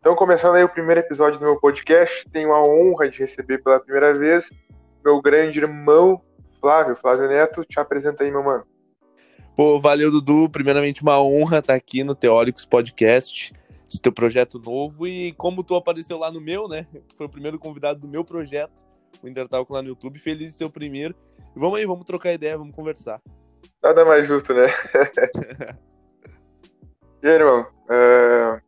Então, começando aí o primeiro episódio do meu podcast, tenho a honra de receber pela primeira vez meu grande irmão, Flávio, Flávio Neto. Te apresenta aí, meu mano. Pô, valeu, Dudu. Primeiramente, uma honra estar aqui no Teóricos Podcast, esse teu projeto novo. E como tu apareceu lá no meu, né? Foi o primeiro convidado do meu projeto, o Intertalk lá no YouTube. Feliz de ser o primeiro. E vamos aí, vamos trocar ideia, vamos conversar. Nada mais justo, né? e aí, irmão? Uh,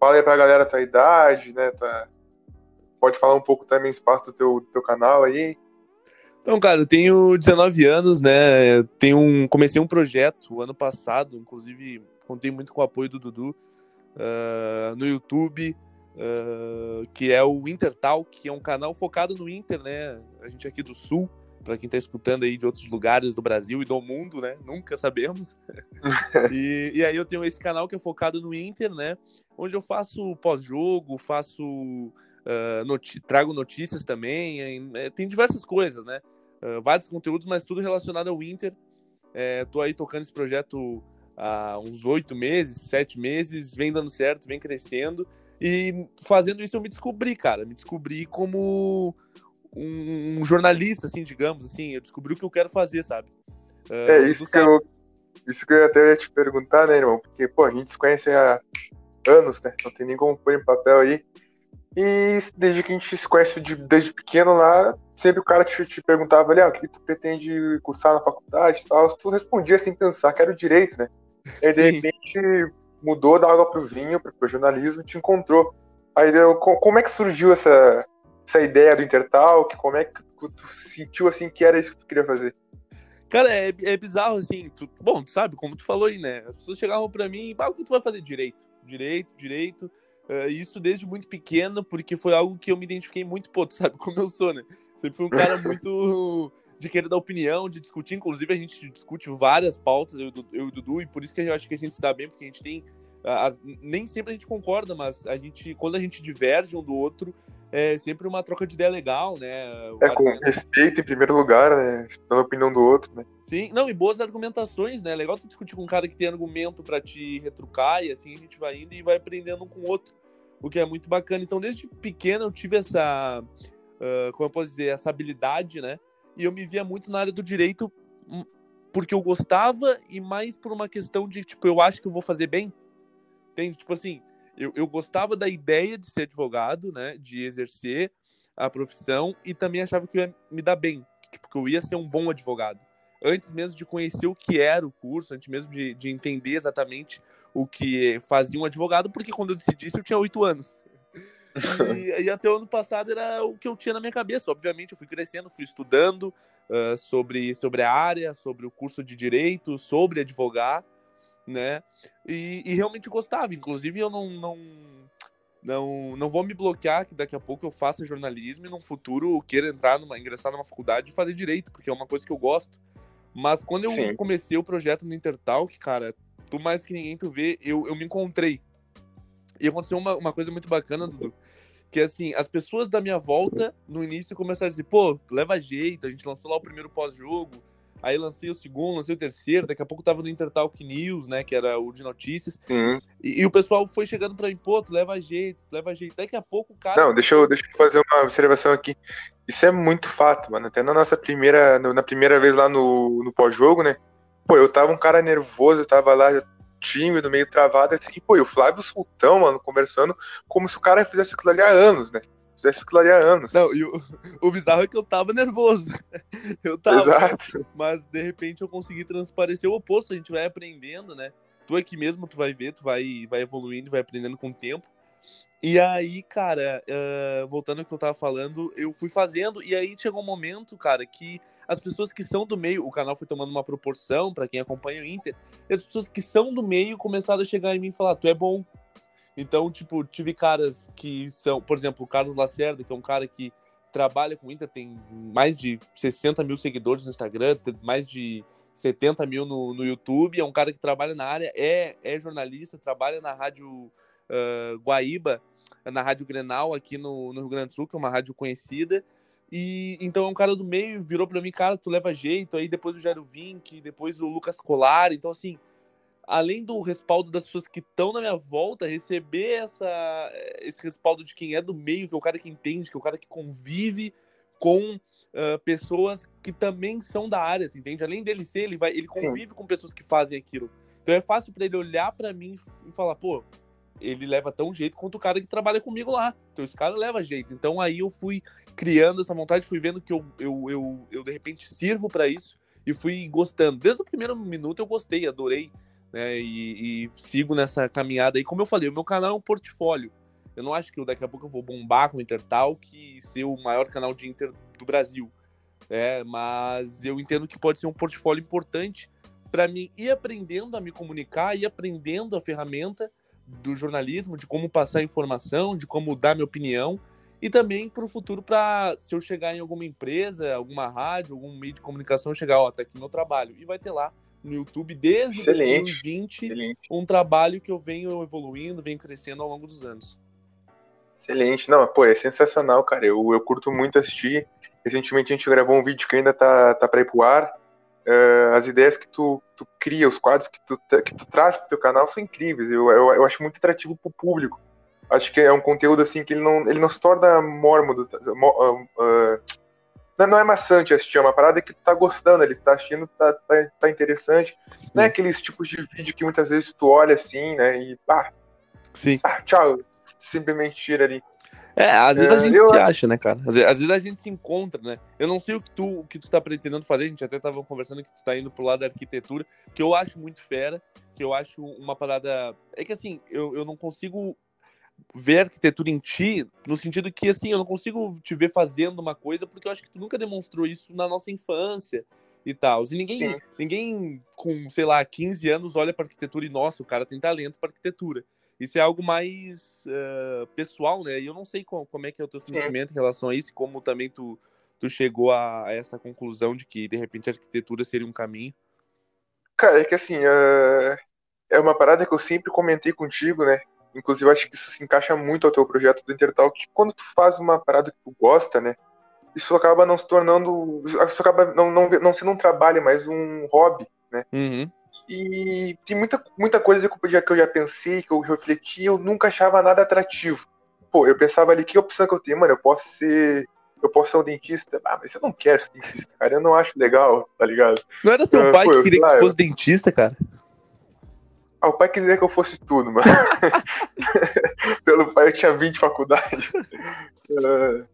fala aí pra galera a tua idade, né? Tá... Pode falar um pouco também espaço do teu, do teu canal aí. Então, cara, eu tenho 19 anos, né? Tenho um, comecei um projeto ano passado, inclusive contei muito com o apoio do Dudu uh, no YouTube, uh, que é o Intertalk, que é um canal focado no Inter, né? A gente aqui do Sul, para quem está escutando aí de outros lugares do Brasil e do mundo, né? Nunca sabemos. e, e, aí eu tenho esse canal que é focado no Inter, né? Onde eu faço pós-jogo, faço uh, noti trago notícias também, é, tem diversas coisas, né? Uh, vários conteúdos, mas tudo relacionado ao Inter. É, tô aí tocando esse projeto há uns oito meses, sete meses, vem dando certo, vem crescendo. E fazendo isso eu me descobri, cara. Me descobri como um, jornalista, assim, digamos, assim, eu descobri o que eu quero fazer, sabe? Uh, é isso que, eu, isso que eu até ia te perguntar, né, irmão? Porque, pô, a gente se conhece há anos, né? Não tem nem como pôr em papel aí. E desde que a gente se conhece de, desde pequeno lá, sempre o cara te, te perguntava ali, ah, o que tu pretende cursar na faculdade e tal. Tu respondia sem pensar que era o direito, né? E aí, de repente, mudou da água pro vinho, pro, pro jornalismo, te encontrou. Aí, como é que surgiu essa, essa ideia do Intertalk? Como é que tu sentiu assim que era isso que tu queria fazer? Cara, é, é bizarro assim. Tu, bom, tu sabe, como tu falou aí, né? As pessoas chegavam para mim, ah, o que tu vai fazer direito? Direito, direito. Uh, isso desde muito pequeno, porque foi algo que eu me identifiquei muito, pô, tu sabe como eu sou, né? Sempre fui um cara muito de querer dar opinião, de discutir. Inclusive, a gente discute várias pautas, eu, eu e o Dudu, e por isso que eu acho que a gente se dá bem, porque a gente tem. As, nem sempre a gente concorda, mas a gente, quando a gente diverge um do outro, é sempre uma troca de ideia legal, né? O é, com respeito em primeiro lugar, né? A opinião do outro, né? Sim, não, e boas argumentações, né? Legal tu discutir com um cara que tem argumento para te retrucar, e assim a gente vai indo e vai aprendendo um com o outro, o que é muito bacana. Então, desde pequeno eu tive essa, uh, como eu posso dizer, essa habilidade, né? E eu me via muito na área do direito hum, porque eu gostava e mais por uma questão de, tipo, eu acho que eu vou fazer bem. Entende? Tipo assim, eu, eu gostava da ideia de ser advogado, né? De exercer a profissão e também achava que eu ia me dar bem, tipo, que eu ia ser um bom advogado. Antes mesmo de conhecer o que era o curso, antes mesmo de, de entender exatamente o que fazia um advogado, porque quando eu decidi isso eu tinha oito anos. E, e, até o ano passado era o que eu tinha na minha cabeça. Obviamente, eu fui crescendo, fui estudando uh, sobre, sobre a área, sobre o curso de direito, sobre advogar né? E, e, realmente gostava. Inclusive, eu não, não, não, não vou me bloquear que daqui a pouco eu faça jornalismo e no futuro queira entrar numa, ingressar numa faculdade e fazer direito, porque é uma coisa que eu gosto. Mas quando eu Sim. comecei o projeto no Intertalk, cara, tu mais que ninguém tu vê, eu, eu me encontrei. E aconteceu uma, uma coisa muito bacana, Dudu. Que assim, as pessoas da minha volta, no início, começaram a dizer, pô, leva jeito, a gente lançou lá o primeiro pós-jogo, Aí lancei o segundo, lancei o terceiro, daqui a pouco tava no Intertalk News, né? Que era o de notícias. Uhum. E, e, o pessoal foi chegando pra mim, pô, tu leva jeito, tu leva jeito. Daqui a pouco o cara. Não, deixa eu, deixa eu fazer uma observação aqui. Isso é muito fato, mano. Até na nossa primeira. Na primeira vez lá no, no pós-jogo, né? Pô, eu tava um cara nervoso, eu tava lá tímido, meio travado, assim, pô, e o Flávio Sultão, mano, conversando como se o cara fizesse aquilo ali há anos, né? Aquilo ali há anos. Não, e o, o bizarro é que eu tava nervoso. Eu tava. Exato. Mas de repente eu consegui transparecer o oposto, a gente vai aprendendo, né? Tu aqui mesmo, tu vai ver, tu vai, vai evoluindo, vai aprendendo com o tempo. E aí, cara, uh, voltando ao que eu tava falando, eu fui fazendo, e aí chegou um momento, cara, que as pessoas que são do meio, o canal foi tomando uma proporção para quem acompanha o Inter, e as pessoas que são do meio começaram a chegar em mim e falar: Tu é bom, então, tipo, tive caras que são, por exemplo, o Carlos Lacerda, que é um cara que trabalha com o Inter, tem mais de 60 mil seguidores no Instagram, mais de 70 mil no, no YouTube, é um cara que trabalha na área, é, é jornalista, trabalha na rádio uh, Guaíba, na rádio Grenal aqui no, no Rio Grande do Sul, que é uma rádio conhecida, e então é um cara do meio, virou para mim, cara, tu leva jeito, aí depois o Jairo Vink, depois o Lucas Colar, então assim, além do respaldo das pessoas que estão na minha volta, receber essa, esse respaldo de quem é do meio, que é o cara que entende, que é o cara que convive com uh, pessoas que também são da área, tu entende? Além dele ser, ele, vai, ele convive Sim. com pessoas que fazem aquilo. Então é fácil para ele olhar para mim e falar, pô, ele leva tão jeito quanto o cara que trabalha comigo lá. Então esse cara leva jeito. Então aí eu fui criando essa vontade, fui vendo que eu, eu, eu, eu de repente sirvo para isso e fui gostando. Desde o primeiro minuto eu gostei, adorei, né? E, e, sigo nessa caminhada. E como eu falei, o meu canal é um portfólio. Eu não acho que daqui a pouco eu vou bombar com o Intertalk e ser o maior canal de Inter do Brasil. É, mas eu entendo que pode ser um portfólio importante para mim ir aprendendo a me comunicar, ir aprendendo a ferramenta do jornalismo, de como passar informação, de como dar minha opinião e também para o futuro para se eu chegar em alguma empresa, alguma rádio, algum meio de comunicação, chegar, ó, tá aqui meu trabalho e vai ter lá no YouTube desde excelente, 2020 excelente. um trabalho que eu venho evoluindo, venho crescendo ao longo dos anos. Excelente, não, pô, é sensacional, cara. Eu, eu curto muito assistir. Recentemente a gente gravou um vídeo que ainda tá, tá para ir pro ar. Uh, as ideias que tu, tu cria, os quadros que tu, que tu traz pro teu canal são incríveis. Eu, eu, eu acho muito atrativo pro público. Acho que é um conteúdo assim que ele não, ele não se torna mórmodo. Uh, uh, não é maçante assistir, é uma parada que tu tá gostando, ele tá assistindo, tá, tá, tá interessante. Sim. Não é aqueles tipos de vídeo que muitas vezes tu olha assim, né, e pá, Sim. pá tchau, simplesmente tira ali. É, às vezes é, a gente eu... se acha, né, cara? Às vezes, às vezes, a gente se encontra, né? Eu não sei o que tu, o que tu tá pretendendo fazer, a gente até tava conversando que tu tá indo pro lado da arquitetura, que eu acho muito fera, que eu acho uma parada. É que assim, eu, eu não consigo ver arquitetura em ti, no sentido que, assim, eu não consigo te ver fazendo uma coisa, porque eu acho que tu nunca demonstrou isso na nossa infância e tal. E ninguém, ninguém com, sei lá, 15 anos olha para arquitetura e, nossa, o cara tem talento para arquitetura. Isso é algo mais uh, pessoal, né? E eu não sei como, como, é que é o teu sentimento Sim. em relação a isso, como também tu, tu chegou a, a, essa conclusão de que, de repente, a arquitetura seria um caminho. Cara, é que assim, uh, é uma parada que eu sempre comentei contigo, né? Inclusive, acho que isso se encaixa muito ao teu projeto do Intertal, que quando tu faz uma parada que tu gosta, né? Isso acaba não se tornando. Isso acaba não, não, não sendo um trabalho, mas um hobby, né? Uhum. E tem muita, muita coisa que eu, já, que eu já pensei, que eu refleti, eu nunca achava nada atrativo. Pô, eu pensava ali, que opção que eu tenho? Mano, eu posso ser. Eu posso ser um dentista. Ah, mas eu não quero ser dentista, cara. Eu não acho legal, tá ligado? Não era teu uh, pai pô, que queria que tu fosse dentista, cara? Ah, o pai queria que eu fosse tudo, mano. Pelo pai eu tinha 20 faculdades. Uh...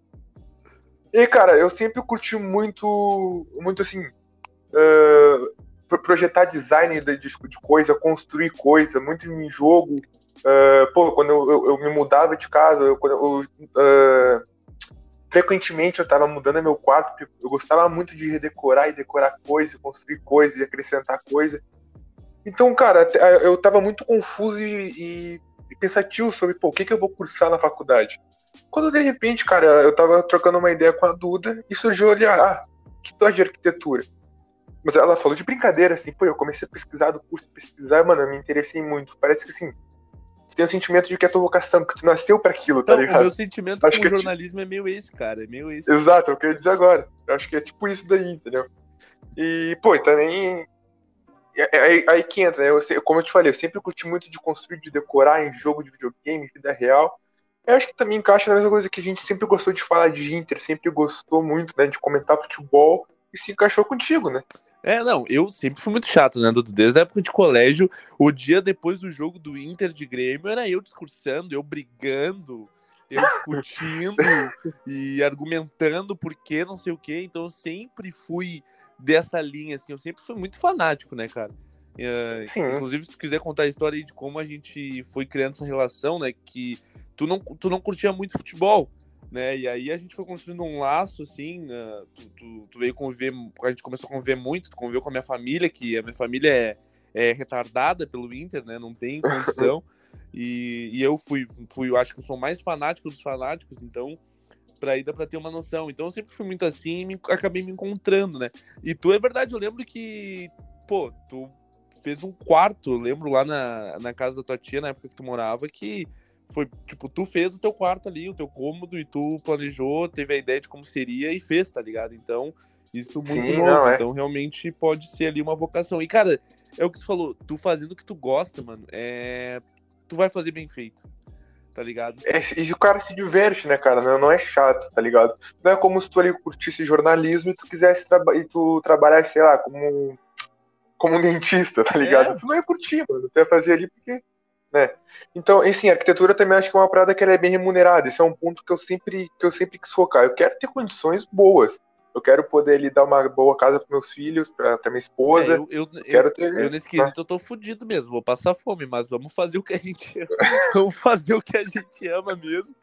E, cara, eu sempre curti muito, muito assim, uh... projetar design de, de coisa, construir coisa, muito em jogo. Uh... Pô, quando eu, eu, eu, me mudava de casa, eu, eu, frequentemente eu tava mudando meu quarto, eu gostava muito de redecorar e decorar coisa, construir coisa e acrescentar coisa. Então, cara, eu tava muito confuso e, e pensativo sobre pô, o que, que eu vou cursar na faculdade. Quando de repente, cara, eu tava trocando uma ideia com a Duda e surgiu ali, ah, que tu de arquitetura? Mas ela falou de brincadeira, assim, pô, eu comecei a pesquisar do curso, pesquisar, mano, eu me interessei muito. Parece que assim, tem o sentimento de que é tua vocação, que tu nasceu para aquilo, tá ligado? O meu sentimento acho com o é jornalismo é, tipo... é meio esse, cara, é meio esse. Exato, é eu queria dizer agora. Eu acho que é tipo isso daí, entendeu? E, pô, e também aí, aí que entra, né? Eu, como eu te falei, eu sempre curti muito de construir, de decorar em jogo de videogame, vida real. Eu acho que também encaixa na mesma coisa que a gente sempre gostou de falar de Inter, sempre gostou muito, né, de comentar futebol, e se encaixou contigo, né? É, não, eu sempre fui muito chato, né, Dudu? Desde a época de colégio, o dia depois do jogo do Inter de Grêmio, era eu discursando, eu brigando, eu discutindo e argumentando por que não sei o quê. Então eu sempre fui dessa linha, assim. Eu sempre fui muito fanático, né, cara? Uh, Sim. Inclusive, se tu quiser contar a história aí de como a gente foi criando essa relação, né? Que tu não, tu não curtia muito futebol, né? E aí a gente foi construindo um laço, assim. Uh, tu, tu, tu, veio conviver, a gente começou a conviver muito, tu conviveu com a minha família, que a minha família é, é retardada pelo Inter, né? Não tem condição. e, e eu fui, fui, eu acho que eu sou mais fanático dos fanáticos, então pra ida para ter uma noção. Então eu sempre fui muito assim e me, acabei me encontrando, né? E tu é verdade, eu lembro que, pô, tu fez um quarto, lembro lá na, na casa da tua tia, na época que tu morava, que foi, tipo, tu fez o teu quarto ali, o teu cômodo, e tu planejou, teve a ideia de como seria e fez, tá ligado? Então, isso muito Sim, novo. É. Então, realmente pode ser ali uma vocação. E, cara, é o que tu falou, tu fazendo o que tu gosta, mano, é. Tu vai fazer bem feito. Tá ligado? É, e o cara se diverte, né, cara? Não, não é chato, tá ligado? Não é como se tu ali curtisse jornalismo e tu quisesse traba e tu trabalhasse, sei lá, como, como um dentista, tá ligado? É. Tu não ia curtir, mano. Tu ia fazer ali porque né? Então, assim, a arquitetura também acho que é uma parada que ela é bem remunerada. Esse é um ponto que eu sempre que eu sempre quis focar. Eu quero ter condições boas. Eu quero poder lhe dar uma boa casa para meus filhos, para minha esposa. É, eu, eu, eu, quero ter, eu, nesse quesito, né? eu tô fudido mesmo. Vou passar fome, mas vamos fazer o que a gente ama. vamos fazer o que a gente ama mesmo.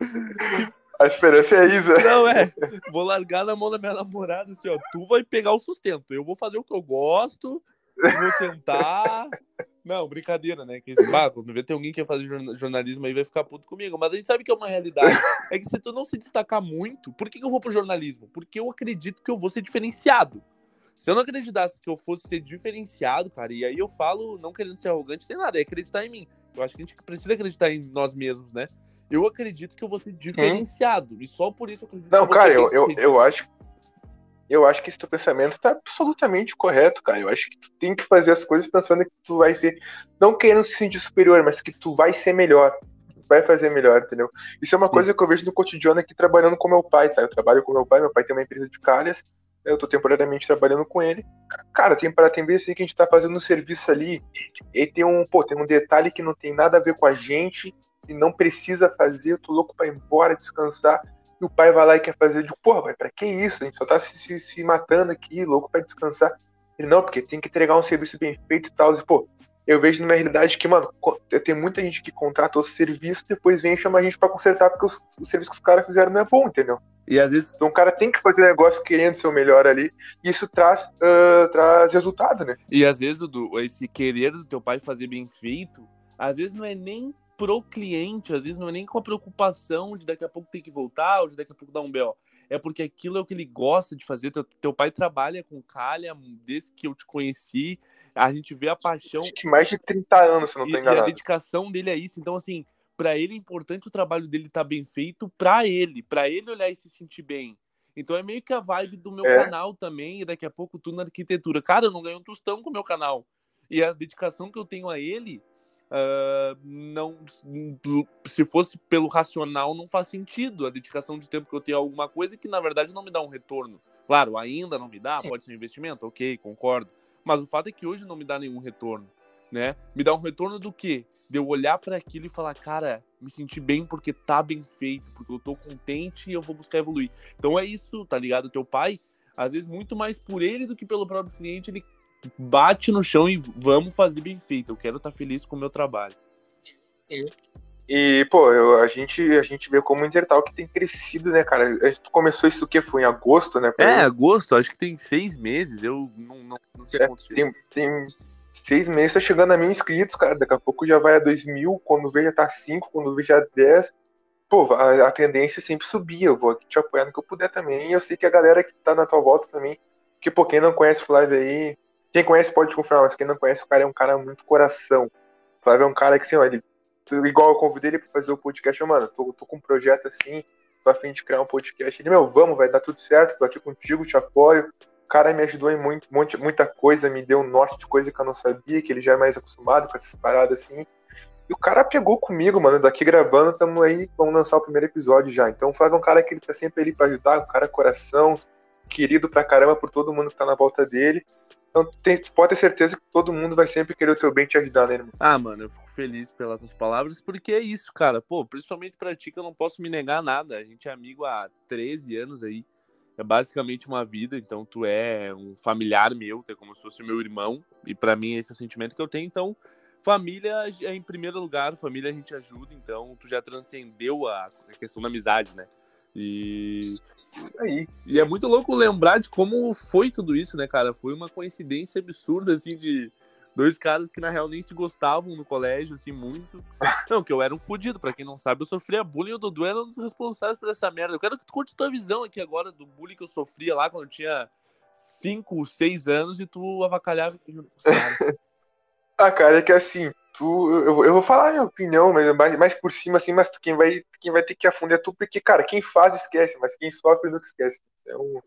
A esperança é isso. Não, é. Vou largar na mão da minha namorada assim, ó. Tu vai pegar o sustento. Eu vou fazer o que eu gosto. Vou tentar. Não, brincadeira, né? Que esse barco, não vê tem alguém que quer fazer jornalismo aí vai ficar puto comigo. Mas a gente sabe que é uma realidade. É que se tu não se destacar muito, por que, que eu vou pro jornalismo? Porque eu acredito que eu vou ser diferenciado. Se eu não acreditasse que eu fosse ser diferenciado, cara, e aí eu falo, não querendo ser arrogante nem nada, é acreditar em mim. Eu acho que a gente precisa acreditar em nós mesmos, né? Eu acredito que eu vou ser diferenciado. Hum. E só por isso eu acredito não, que eu cara, eu, eu, eu acho eu acho que esse teu pensamento tá absolutamente correto, cara. Eu acho que tu tem que fazer as coisas pensando que tu vai ser, não querendo se sentir superior, mas que tu vai ser melhor. Tu vai fazer melhor, entendeu? Isso é uma Sim. coisa que eu vejo no cotidiano aqui trabalhando com meu pai, tá? Eu trabalho com meu pai, meu pai tem uma empresa de calhas, eu tô temporariamente trabalhando com ele. Cara, tem para tem vezes assim que a gente tá fazendo um serviço ali e tem um, pô, tem um detalhe que não tem nada a ver com a gente e não precisa fazer, eu tô louco para ir embora, descansar e o pai vai lá e quer fazer de, porra, pai, pra que isso? A gente só tá se, se, se matando aqui, louco pra descansar. Ele, não, porque tem que entregar um serviço bem feito e tal. E, pô, eu vejo na realidade que, mano, tem muita gente que contrata o serviço depois vem chamar a gente para consertar porque os, o serviço que os caras fizeram não é bom, entendeu? E às vezes. Então o cara tem que fazer negócio querendo ser o melhor ali. E isso traz, uh, traz resultado, né? E às vezes, Dudu, esse querer do teu pai fazer bem feito, às vezes não é nem pro cliente, às vezes não é nem com a preocupação de daqui a pouco ter que voltar ou de daqui a pouco dar um B.O. É porque aquilo é o que ele gosta de fazer. Teu, teu pai trabalha com calha desde que eu te conheci. A gente vê a paixão. Acho que mais de 30 anos, se não enganado. E a dedicação dele é isso. Então, assim, para ele é importante o trabalho dele estar tá bem feito para ele, para ele olhar e se sentir bem. Então é meio que a vibe do meu é. canal também, e daqui a pouco tu na arquitetura. Cara, eu não ganho um tostão com o meu canal. E a dedicação que eu tenho a ele Uh, não se fosse pelo racional não faz sentido a dedicação de tempo que eu tenho a alguma coisa que na verdade não me dá um retorno. Claro ainda não me dá Sim. pode ser um investimento ok concordo. Mas o fato é que hoje não me dá nenhum retorno né? Me dá um retorno do quê? De eu olhar para aquilo e falar cara me senti bem porque tá bem feito porque eu tô contente e eu vou buscar evoluir. Então é isso tá ligado? Teu pai às vezes muito mais por ele do que pelo próprio cliente ele bate no chão e vamos fazer bem feito. Eu quero estar feliz com o meu trabalho. E, e pô, eu, a, gente, a gente vê como o Intertalk tem crescido, né, cara? A gente começou isso que foi em agosto, né? É, agosto, acho que tem seis meses. Eu não, não, não sei é, quantos tem, tem seis meses, tá chegando a mil inscritos, cara. Daqui a pouco já vai a dois mil, quando vê já tá cinco, quando vê já dez. Pô, a, a tendência é sempre subir. Eu vou te apoiar no que eu puder também. E eu sei que a galera que tá na tua volta também, que, pô, quem não conhece o Flávio aí, quem conhece pode confirmar, mas quem não conhece, o cara é um cara muito coração. O Flávio é um cara que, assim, ó, ele, igual eu convidei ele pra fazer o podcast, mano, tô, tô com um projeto assim, tô fim de criar um podcast. Ele, meu, vamos, vai dar tudo certo, tô aqui contigo, te apoio. O cara me ajudou em muito, muito, muita coisa, me deu um norte de coisa que eu não sabia, que ele já é mais acostumado com essas paradas assim. E o cara pegou comigo, mano, daqui gravando, tamo aí, vamos lançar o primeiro episódio já. Então o Flávio é um cara que ele tá sempre ali pra ajudar, um cara coração, querido pra caramba por todo mundo que tá na volta dele. Então tem, pode ter certeza que todo mundo vai sempre querer o teu bem te ajudar, né, irmão? Ah, mano, eu fico feliz pelas tuas palavras, porque é isso, cara. Pô, principalmente pra ti que eu não posso me negar nada. A gente é amigo há 13 anos aí. É basicamente uma vida, então tu é um familiar meu, é como se fosse meu irmão, e para mim esse é o sentimento que eu tenho. Então, família é em primeiro lugar, família a gente ajuda, então tu já transcendeu a questão da amizade, né? E aí. E é muito louco lembrar de como foi tudo isso, né, cara? Foi uma coincidência absurda, assim, de dois caras que na real nem se gostavam no colégio, assim, muito. Não, que eu era um fudido, pra quem não sabe, eu sofria bullying e o Dudu era um dos responsáveis por essa merda. Eu quero que tu conte tua visão aqui agora do bullying que eu sofria lá quando eu tinha 5, 6 anos e tu avacalhava ah, cara, é que assim, tu, eu, eu vou falar a minha opinião, mas mais, mais por cima, assim, mas quem vai, quem vai ter que afundar é tu, porque, cara, quem faz esquece, mas quem sofre nunca esquece. É um,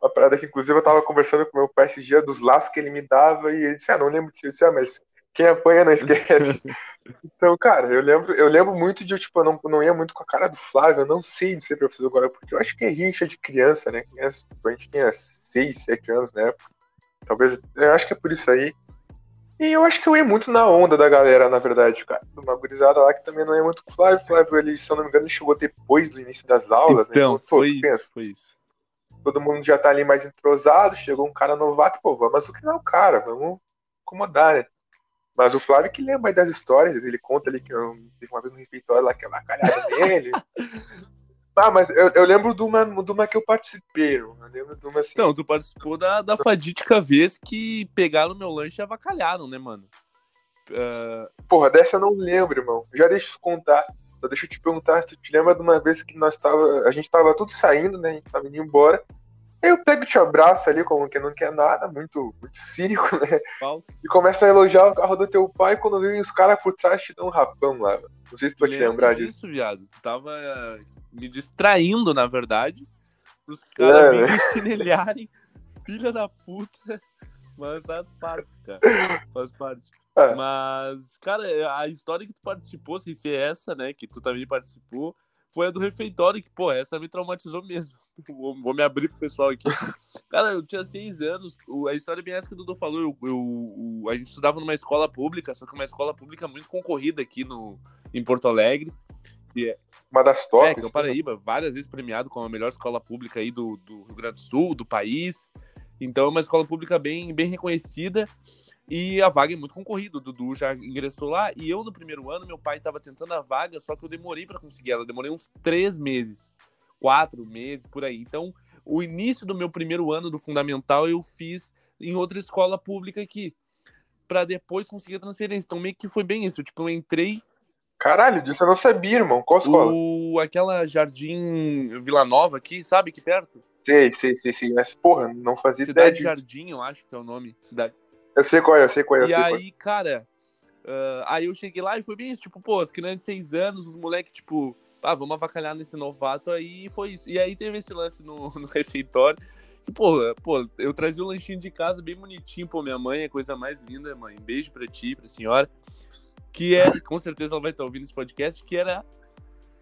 uma parada que, inclusive, eu tava conversando com meu pai esses dias dos laços que ele me dava e ele disse, ah, não lembro disso. Eu disse, ah, mas quem apanha não esquece. então, cara, eu lembro, eu lembro muito de, tipo, eu não, não ia muito com a cara do Flávio, eu não sei de ser professor agora, porque eu acho que é rixa de criança, né? Criança, tipo, a gente tinha 6, 7 anos na época. Talvez, eu acho que é por isso aí. E eu acho que eu ia muito na onda da galera, na verdade, cara. Uma gurizada lá que também não ia muito com o Flávio. O Flávio, ele, se eu não me engano, chegou depois do início das aulas, então, né? Então, foi, isso, pensa, foi isso. Todo mundo já tá ali mais entrosado, chegou um cara novato, pô, vamos azucrinar o cara, vamos acomodar, né? Mas o Flávio que lembra das histórias, ele conta ali que eu, teve uma vez no refeitório lá que é calhada nele. ah, mas eu, eu, lembro de uma, de uma que eu participei, eu lembro de uma assim. Não, tu participou da, da fadídica vez que pegaram meu lanche e avacalharam, né, mano? Uh... Porra, dessa eu não lembro, irmão. Já deixa eu contar. Só deixa eu te perguntar se tu te lembra de uma vez que nós tava. A gente tava tudo saindo, né? A gente tava indo embora. Aí eu pego e te abraço ali, como que não quer nada, muito, muito cínico, né? Falso. E começa a elogiar o carro do teu pai quando vem os caras por trás te dão um rapão lá. Não sei se tu vai te lembrar disso. Isso, viado. Tu tava me distraindo, na verdade. Os caras é, virem né? chinelharem. Filha da puta. Mas faz parte, cara. Faz parte. É. Mas, cara, a história que tu participou, sem ser essa, né? Que tu também participou, foi a do refeitório, que, pô, essa me traumatizou mesmo. Vou, vou, me abrir pro pessoal aqui. Cara, eu tinha seis anos. A história é bem essa que o Dudu falou. Eu, eu, a gente estudava numa escola pública, só que uma escola pública muito concorrida aqui no, em Porto Alegre. E é, uma das tops. É, que é o né? Paraíba, várias vezes premiado como a melhor escola pública aí do, do Rio Grande do Sul, do país. Então é uma escola pública bem, bem reconhecida. E a vaga é muito concorrida. O Dudu já ingressou lá. E eu, no primeiro ano, meu pai estava tentando a vaga, só que eu demorei para conseguir ela. Eu demorei uns três meses quatro meses, por aí. Então, o início do meu primeiro ano do fundamental eu fiz em outra escola pública aqui, para depois conseguir a transferência. Então, meio que foi bem isso. Tipo, eu entrei. Caralho, disso eu não sabia, irmão. Qual escola? O... Aquela Jardim Vila Nova aqui, sabe? Aqui perto. Sei, sei, sei, sei. Mas, porra, não fazia Cidade ideia. Cidade Jardim, eu acho que é o nome. Cidade. Eu sei qual é, eu sei qual é. E aí. É. cara, uh, aí eu cheguei lá e foi bem isso. Tipo, pô, as crianças de seis anos, os moleques, tipo, ah, vamos avacalhar nesse novato aí, e foi isso. E aí teve esse lance no, no refeitório. E, pô, pô, eu trazia o um lanchinho de casa bem bonitinho, pô, minha mãe, é coisa mais linda, mãe. Beijo pra ti, pra senhora. Que é, com certeza ela vai estar ouvindo esse podcast, que era.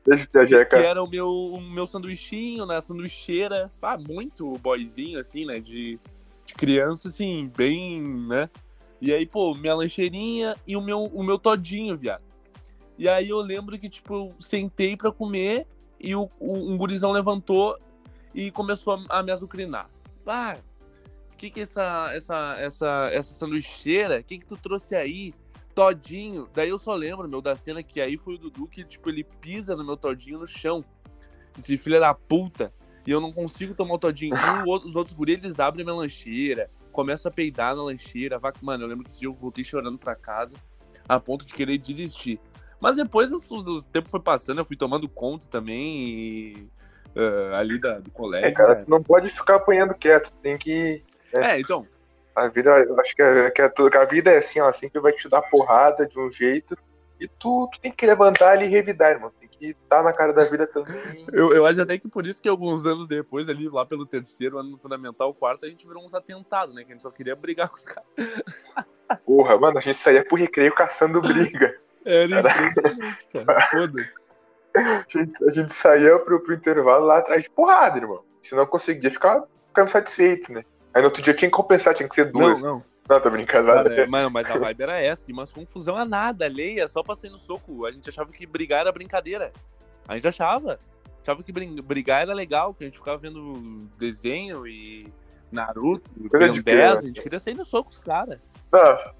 Beijo pra Jeca. Que era o meu, o meu sanduichinho, né? Sanduicheira. Ah, muito boyzinho, assim, né? De, de criança, assim, bem, né? E aí, pô, minha lancheirinha e o meu, o meu todinho, viado. E aí eu lembro que, tipo, eu sentei para comer e o, o, um gurizão levantou e começou a, a me azucrinar. Ah, o que que é essa, essa, essa, essa sanduicheira? O que que tu trouxe aí? Todinho. Daí eu só lembro, meu, da cena que aí foi o Dudu que, tipo, ele pisa no meu todinho no chão. Esse filho da puta. E eu não consigo tomar o todinho. E os outros guris, eles abrem a minha lancheira, começam a peidar na lancheira. Mano, eu lembro que esse dia eu voltei chorando pra casa, a ponto de querer desistir. Mas depois o, tempo foi passando, eu fui tomando conta também e, uh, ali da, do colégio. É, cara, tu não pode ficar apanhando quieto, tem que. Né? É, então. A vida, eu acho que, a, que, a, que a vida é assim, ela sempre vai te dar porrada de um jeito e tu, tu tem que levantar ali e revidar, irmão. Que tá na cara da vida também. eu, eu acho até que por isso que alguns anos depois, ali lá pelo terceiro ano no fundamental, quarto, a gente virou uns atentados, né? Que a gente só queria brigar com os caras. Porra, mano, a gente saía pro recreio caçando briga. Era impressionante, cara. Foda-se. A gente, a gente saía pro, pro intervalo lá atrás de porrada, irmão. Se não conseguia, ficava, ficava satisfeito, né? Aí no outro dia tinha que compensar, tinha que ser duas. Não, não. Não, tô brincando. Cara, é, mano, mas a vibe era essa, de umas confusão a nada, alheia, só pra sair no soco. A gente achava que brigar era brincadeira. A gente achava. Achava que brigar era legal, que a gente ficava vendo desenho e Naruto, Ben 10, a gente queria sair no soco os caras. Ah,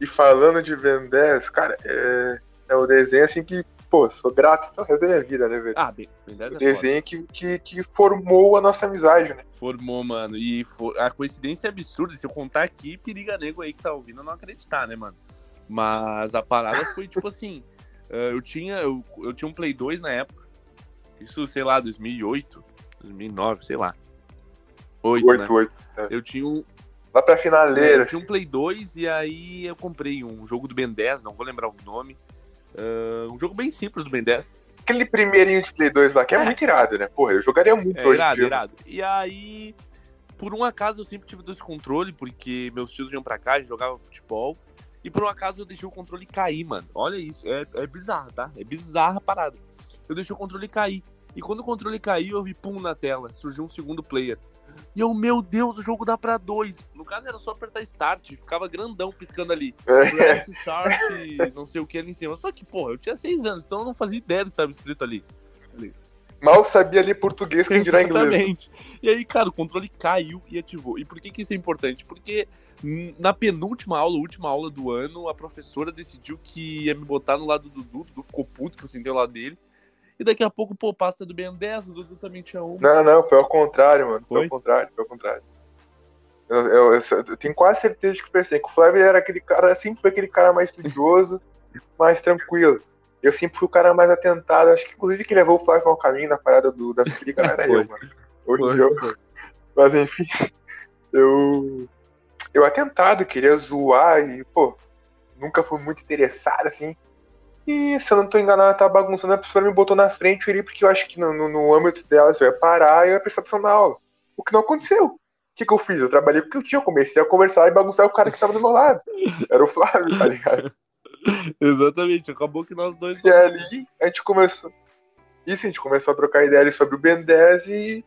e falando de Ben 10, cara, é, é o desenho assim que, pô, sou grato pelo resto da minha vida, né, velho? Ah, Ben 10 é o desenho que, que, que, formou a nossa amizade, né? Formou, mano. E for, a coincidência é absurda. Se eu contar aqui, periga nego aí que tá ouvindo não acreditar, né, mano? Mas a parada foi tipo assim: eh, eu tinha, eu, eu tinha um Play 2 na época. Isso, sei lá, 2008, 2009, sei lá. 8, 8, né? 8 é. Eu tinha um, Lá pra finaleira. É, eu tinha um assim. Play 2 e aí eu comprei um jogo do Ben 10, não vou lembrar o nome. Uh, um jogo bem simples do Ben 10. Aquele primeirinho de Play 2 lá, que é, é. muito irado, né? Porra, eu jogaria muito é, hoje. Irado, irado. E aí por um acaso eu sempre tive dois controles, porque meus tios vinham pra cá, jogava futebol. E por um acaso eu deixei o controle cair, mano. Olha isso, é, é bizarro, tá? É bizarra a parada. Eu deixei o controle cair. E quando o controle caiu, eu vi pum na tela. Surgiu um segundo player. E eu, meu Deus, o jogo dá pra dois. No caso era só apertar start, ficava grandão piscando ali. Press start, não sei o que ali em cima. Só que, porra, eu tinha seis anos, então eu não fazia ideia do que tava escrito ali. ali. Mal sabia ali português quem dirá inglês. Exatamente. E aí, cara, o controle caiu e ativou. E por que, que isso é importante? Porque na penúltima aula, última aula do ano, a professora decidiu que ia me botar no lado do Dudu. Dudu ficou puto que eu sentei ao lado dele. E daqui a pouco, pô, pasta do Ben 10, o Dudu também tinha um. Não, não, foi ao contrário, mano. Foi, foi ao contrário, foi ao contrário. Eu, eu, eu, eu, tenho quase certeza de que pensei que o Flávio era aquele cara, sempre foi aquele cara mais estudioso, mais tranquilo. Eu sempre fui o cara mais atentado. Acho que inclusive que levou o Flávio ao caminho na parada do, das brigas era eu, mano. Hoje foi, eu. Foi. Mas enfim, eu. Eu atentado, queria zoar e, pô, nunca fui muito interessado, assim. E se eu não tô enganado, ela tá bagunçando, a professora me botou na frente ali, porque eu acho que no, no, no âmbito dela eu ia parar e eu ia prestar atenção na aula. O que não aconteceu. O que, que eu fiz? Eu trabalhei porque eu tinha, eu comecei a conversar e bagunçar o cara que tava do meu lado. Era o Flávio, tá ligado? Exatamente, acabou que nós dois. E ali a gente começou. Isso, a gente começou a trocar ideia sobre o Ben 10 e.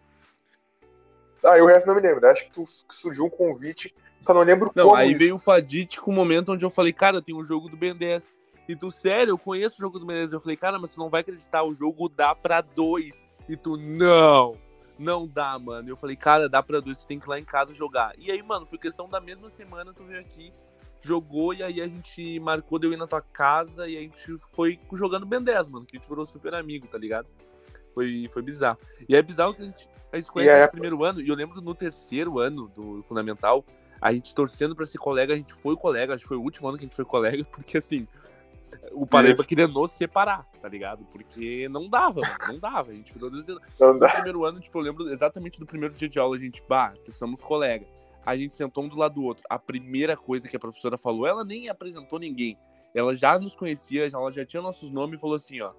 Ah, e o resto não me lembro. Né? Acho que, tu, que surgiu um convite, só não lembro não, como. Aí isso. veio o fadítico momento onde eu falei, cara, tem um jogo do Ben 10. E tu, sério, eu conheço o jogo do 10. Eu falei, cara, mas tu não vai acreditar, o jogo dá pra dois. E tu, não, não dá, mano. E eu falei, cara, dá pra dois, tu tem que ir lá em casa jogar. E aí, mano, foi questão da mesma semana, tu veio aqui jogou e aí a gente marcou de eu ir na tua casa e a gente foi jogando Ben 10, mano, que a gente virou super amigo, tá ligado? Foi, foi bizarro. E é bizarro que a gente, a gente conhece no primeiro ano, e eu lembro no terceiro ano do Fundamental, a gente torcendo pra ser colega, a gente foi colega, acho que foi o último ano que a gente foi colega, porque assim, o Paraíba queria nos separar, tá ligado? Porque não dava, mano, não dava. A gente virou No primeiro ano, tipo, eu lembro exatamente do primeiro dia de aula, a gente, bah, somos colega a gente sentou um do lado do outro. A primeira coisa que a professora falou, ela nem apresentou ninguém. Ela já nos conhecia, ela já tinha nossos nomes e falou assim, ó.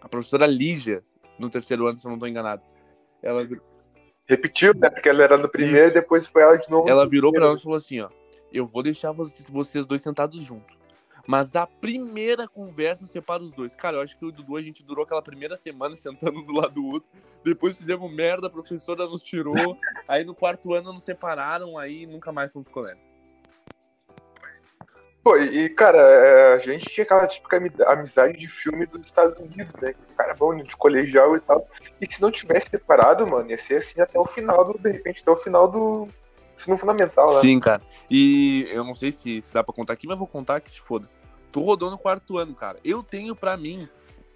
A professora Lígia, no terceiro ano, se eu não estou enganado. Ela repetiu, né? Porque ela era no primeiro e depois foi ela de novo. Ela virou para nós e falou assim, ó. Eu vou deixar vocês dois sentados juntos. Mas a primeira conversa separa os dois. Cara, eu acho que o Dudu, a gente durou aquela primeira semana sentando do lado do outro. Depois fizemos merda, a professora nos tirou. aí no quarto ano nos separaram, aí nunca mais fomos colegas. Pô, e cara, é, a gente tinha aquela típica amizade de filme dos Estados Unidos, né? Que os caras vão de colegial e tal. E se não tivesse separado, mano, ia ser assim até o final do, de repente, até o final do ensino fundamental, né? Sim, cara. E eu não sei se, se dá pra contar aqui, mas vou contar que se foda. Tu rodou no quarto ano, cara. Eu tenho para mim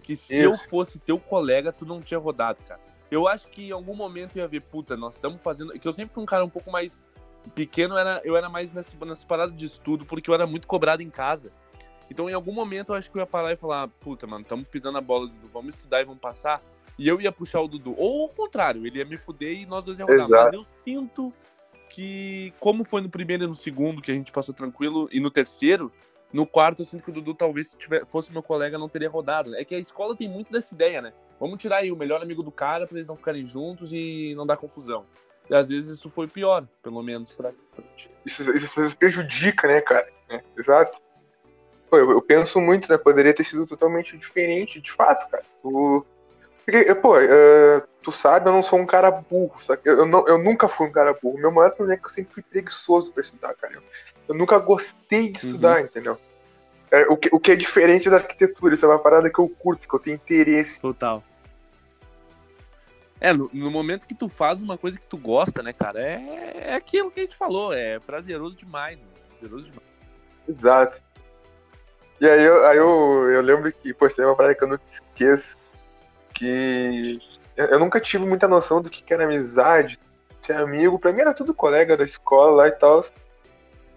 que se Isso. eu fosse teu colega, tu não tinha rodado, cara. Eu acho que em algum momento ia ver, puta, nós estamos fazendo. Que eu sempre fui um cara um pouco mais pequeno, era, eu era mais nessa, nessa parada de estudo, porque eu era muito cobrado em casa. Então, em algum momento, eu acho que eu ia parar e falar, puta, mano, estamos pisando a bola, Dudu, vamos estudar e vamos passar. E eu ia puxar o Dudu. Ou ao contrário, ele ia me fuder e nós dois ia rodar. Exato. Mas eu sinto que, como foi no primeiro e no segundo, que a gente passou tranquilo, e no terceiro, no quarto, eu sinto que o Dudu, talvez, se tiver, fosse meu colega, não teria rodado. É que a escola tem muito dessa ideia, né? Vamos tirar aí o melhor amigo do cara para eles não ficarem juntos e não dar confusão. E às vezes isso foi pior, pelo menos pra, Isso, às vezes prejudica, né, cara? É, exato. Pô, eu, eu, penso muito, né? Poderia ter sido totalmente diferente, de fato, cara. O... Porque, pô, uh, tu sabe, eu não sou um cara burro, só que eu, não, eu nunca fui um cara burro. Meu maior problema é que eu sempre fui preguiçoso pra estudar, cara. Eu, eu nunca gostei de estudar, uhum. entendeu? É, o, que, o que é diferente da arquitetura, isso é uma parada que eu curto, que eu tenho interesse. Total. É, no, no, momento que tu faz uma coisa que tu gosta, né, cara, é, é aquilo que a gente falou, é prazeroso demais, mano, prazeroso demais. Exato. E aí eu, aí eu, eu lembro que, pô, isso é uma parada que eu nunca esqueço, que eu nunca tive muita noção do que era amizade, ser amigo, pra mim era tudo colega da escola lá e tal,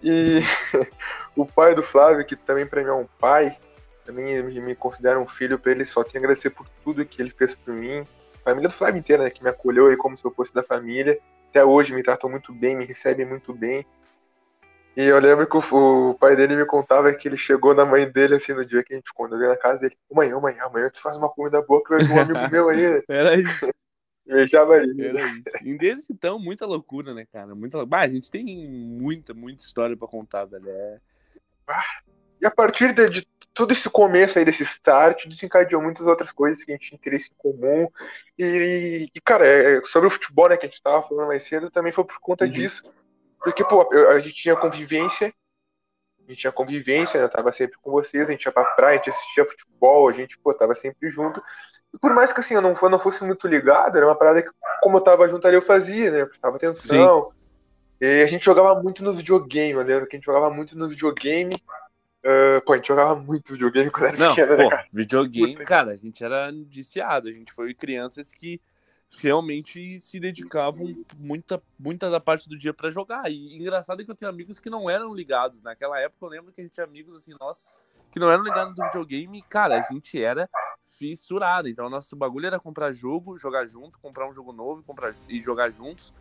e o pai do Flávio, que também para mim é um pai, também me considera um filho, para ele só tenho a agradecer por tudo que ele fez por mim. A família do Flávio inteira, né, que me acolheu aí como se eu fosse da família. Até hoje me tratam muito bem, me recebem muito bem. E eu lembro que o, o, pai dele me contava que ele chegou na mãe dele, assim, no dia que a gente, quando eu na casa dele, mãe, ô mãe, amanhã tu faz uma comida boa que vai vir um amigo meu aí. Peraí. Beijava ele. Era isso. E desde então, muita loucura, né, cara? Muita... Bah, a gente tem muita, muita história pra contar, velho. É... E a partir de, de todo esse começo aí, desse start, desencadeou muitas outras coisas que a gente tinha interesse em comum. E, e cara, é, sobre o futebol, né, que a gente tava falando mais cedo, também foi por conta Uhum. disso. Porque, pô, eu- a gente tinha convivência, a gente tinha convivência, né, eu tava sempre com vocês, a gente ia pra praia, a gente assistia futebol, a gente, pô, tava sempre junto. Por mais que, assim, eu não, eu não fosse muito ligado, era uma parada que, como eu tava junto ali, eu fazia, né, eu prestava atenção. E a gente jogava muito no videogame, eu lembro que a gente jogava muito no videogame. Ah, pô, a gente jogava muito videogame quando era Não, pequeno, né, pô, cara? videogame, Puta. cara, a gente era viciado. A gente foi crianças que realmente se dedicavam muita, muita da parte do dia pra jogar. E engraçado é que eu tenho amigos que não eram ligados. Naquela época eu lembro que a gente tinha amigos assim, nossos, que não eram ligados no videogame. E, cara, a gente era fissurado. Então, o nosso bagulho era comprar jogo, jogar junto, comprar um jogo novo e, comprar, e jogar juntos.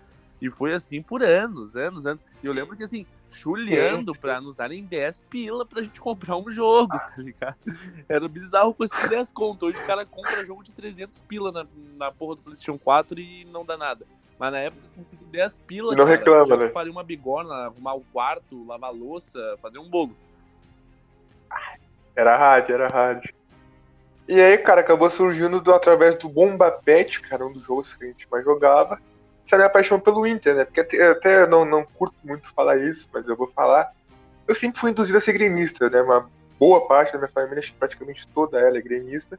E foi assim por anos, anos, anos. E eu lembro que assim, chulhando pra nos darem 10 pila pra gente comprar um jogo, tá ligado? Era bizarro com esses 10 conto. Hoje o cara compra jogo de 300 pila na, na porra do PlayStation 4 e não dá nada. Mas na época eu consegui 10 pila. E não cara. reclama, né? Preparei uma bigorna, arrumar o quarto, lavar louça, fazer um bolo. Era rádio, era rádio. E aí, cara, acabou surgindo do, através do Bomba Pet, cara, um dos jogos que a gente mais jogava. Essa minha paixão pelo Inter, né? Porque até, até não, não curto muito falar isso, mas eu vou falar. Eu sempre fui induzido a ser gremista, né? Uma boa parte da minha família, praticamente toda ela é gremista.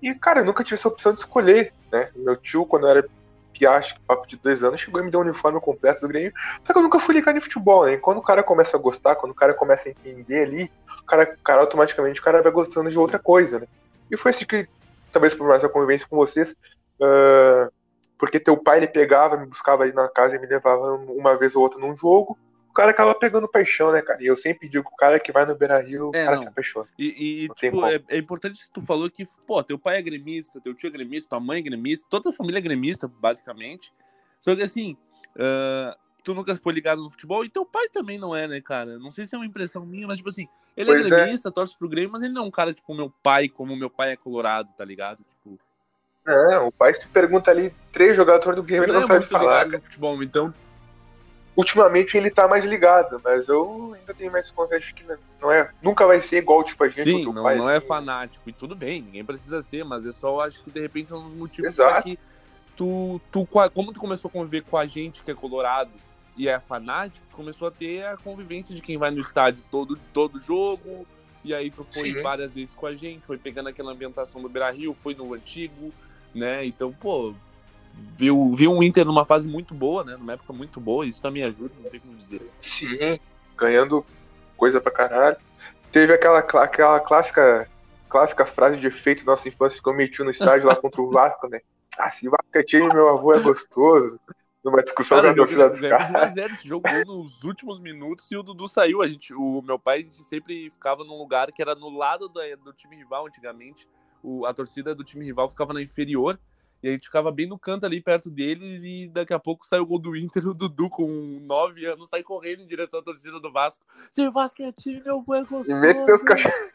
E, cara, eu nunca tive essa opção de escolher, né? Meu tio, quando eu era piacho, papo de dois anos, chegou e me deu um uniforme completo do Grêmio. Só que eu nunca fui ligado em futebol, né? E quando o cara começa a gostar, quando o cara começa a entender ali, o cara, o cara automaticamente o cara vai gostando de outra coisa, né? E foi assim que, talvez por mais a convivência com vocês, ah, porque teu pai ele pegava, me buscava aí na casa e me levava uma vez ou outra num jogo, o cara acaba pegando paixão, né, cara? E eu sempre digo que o cara que vai no Beira Rio, o É, cara não. se apaixona. E, e, tipo, é, é importante que tu falou que, pô, teu pai é gremista, teu tio é gremista, tua mãe é gremista, toda a família é gremista, basicamente. Só que assim, ah, tu nunca foi ligado no futebol e teu pai também não é, né, cara? Não sei se é uma impressão minha, mas tipo assim, ele Pois é é. gremista, torce pro Grêmio, mas ele não é um cara tipo meu pai, como meu pai é colorado, tá ligado? Tipo, Não, o pai, se tu pergunta ali três jogadores do Grêmio, ele não é sabe falar. ligado futebol, então Ultimamente ele tá mais ligado, mas eu ainda tenho mais confiança que não é, nunca vai ser igual, tipo, a gente Sim, não, pai. não é assim. fanático. E tudo bem, ninguém precisa ser, mas é só, acho que de repente é um dos motivos Exato. que tu, tu, como tu começou a conviver com a gente que é colorado e é fanático, começou a ter a convivência de quem vai no estádio todo, todo jogo. E aí tu foi Sim. várias vezes com a gente, foi pegando aquela ambientação do Beira Rio, foi no antigo, né? Então, pô, viu, viu um Inter numa fase muito boa, né? Numa época muito boa, isso também ajuda, não tem como dizer. Sim, ganhando coisa pra caralho. Teve aquela, aquela clássica, clássica frase de efeito da nossa infância que eu meti no estádio lá contra o Vasco, né? Ah, se Vasco é time, meu avô é gostoso. Numa discussão Cara, da torcida dos caras. 2 a 0 esse jogo gol nos últimos minutos e o Dudu saiu. A gente, o meu pai a gente sempre ficava num lugar que era no lado do, do time rival antigamente. O, a torcida do time rival ficava na inferior. E a gente ficava bem no canto ali perto deles e daqui a pouco sai o gol do Inter, o Dudu com 9 anos sai correndo em direção à torcida do Vasco. Se o Vasco é time, meu avô é gostoso. E meteu os cachorros.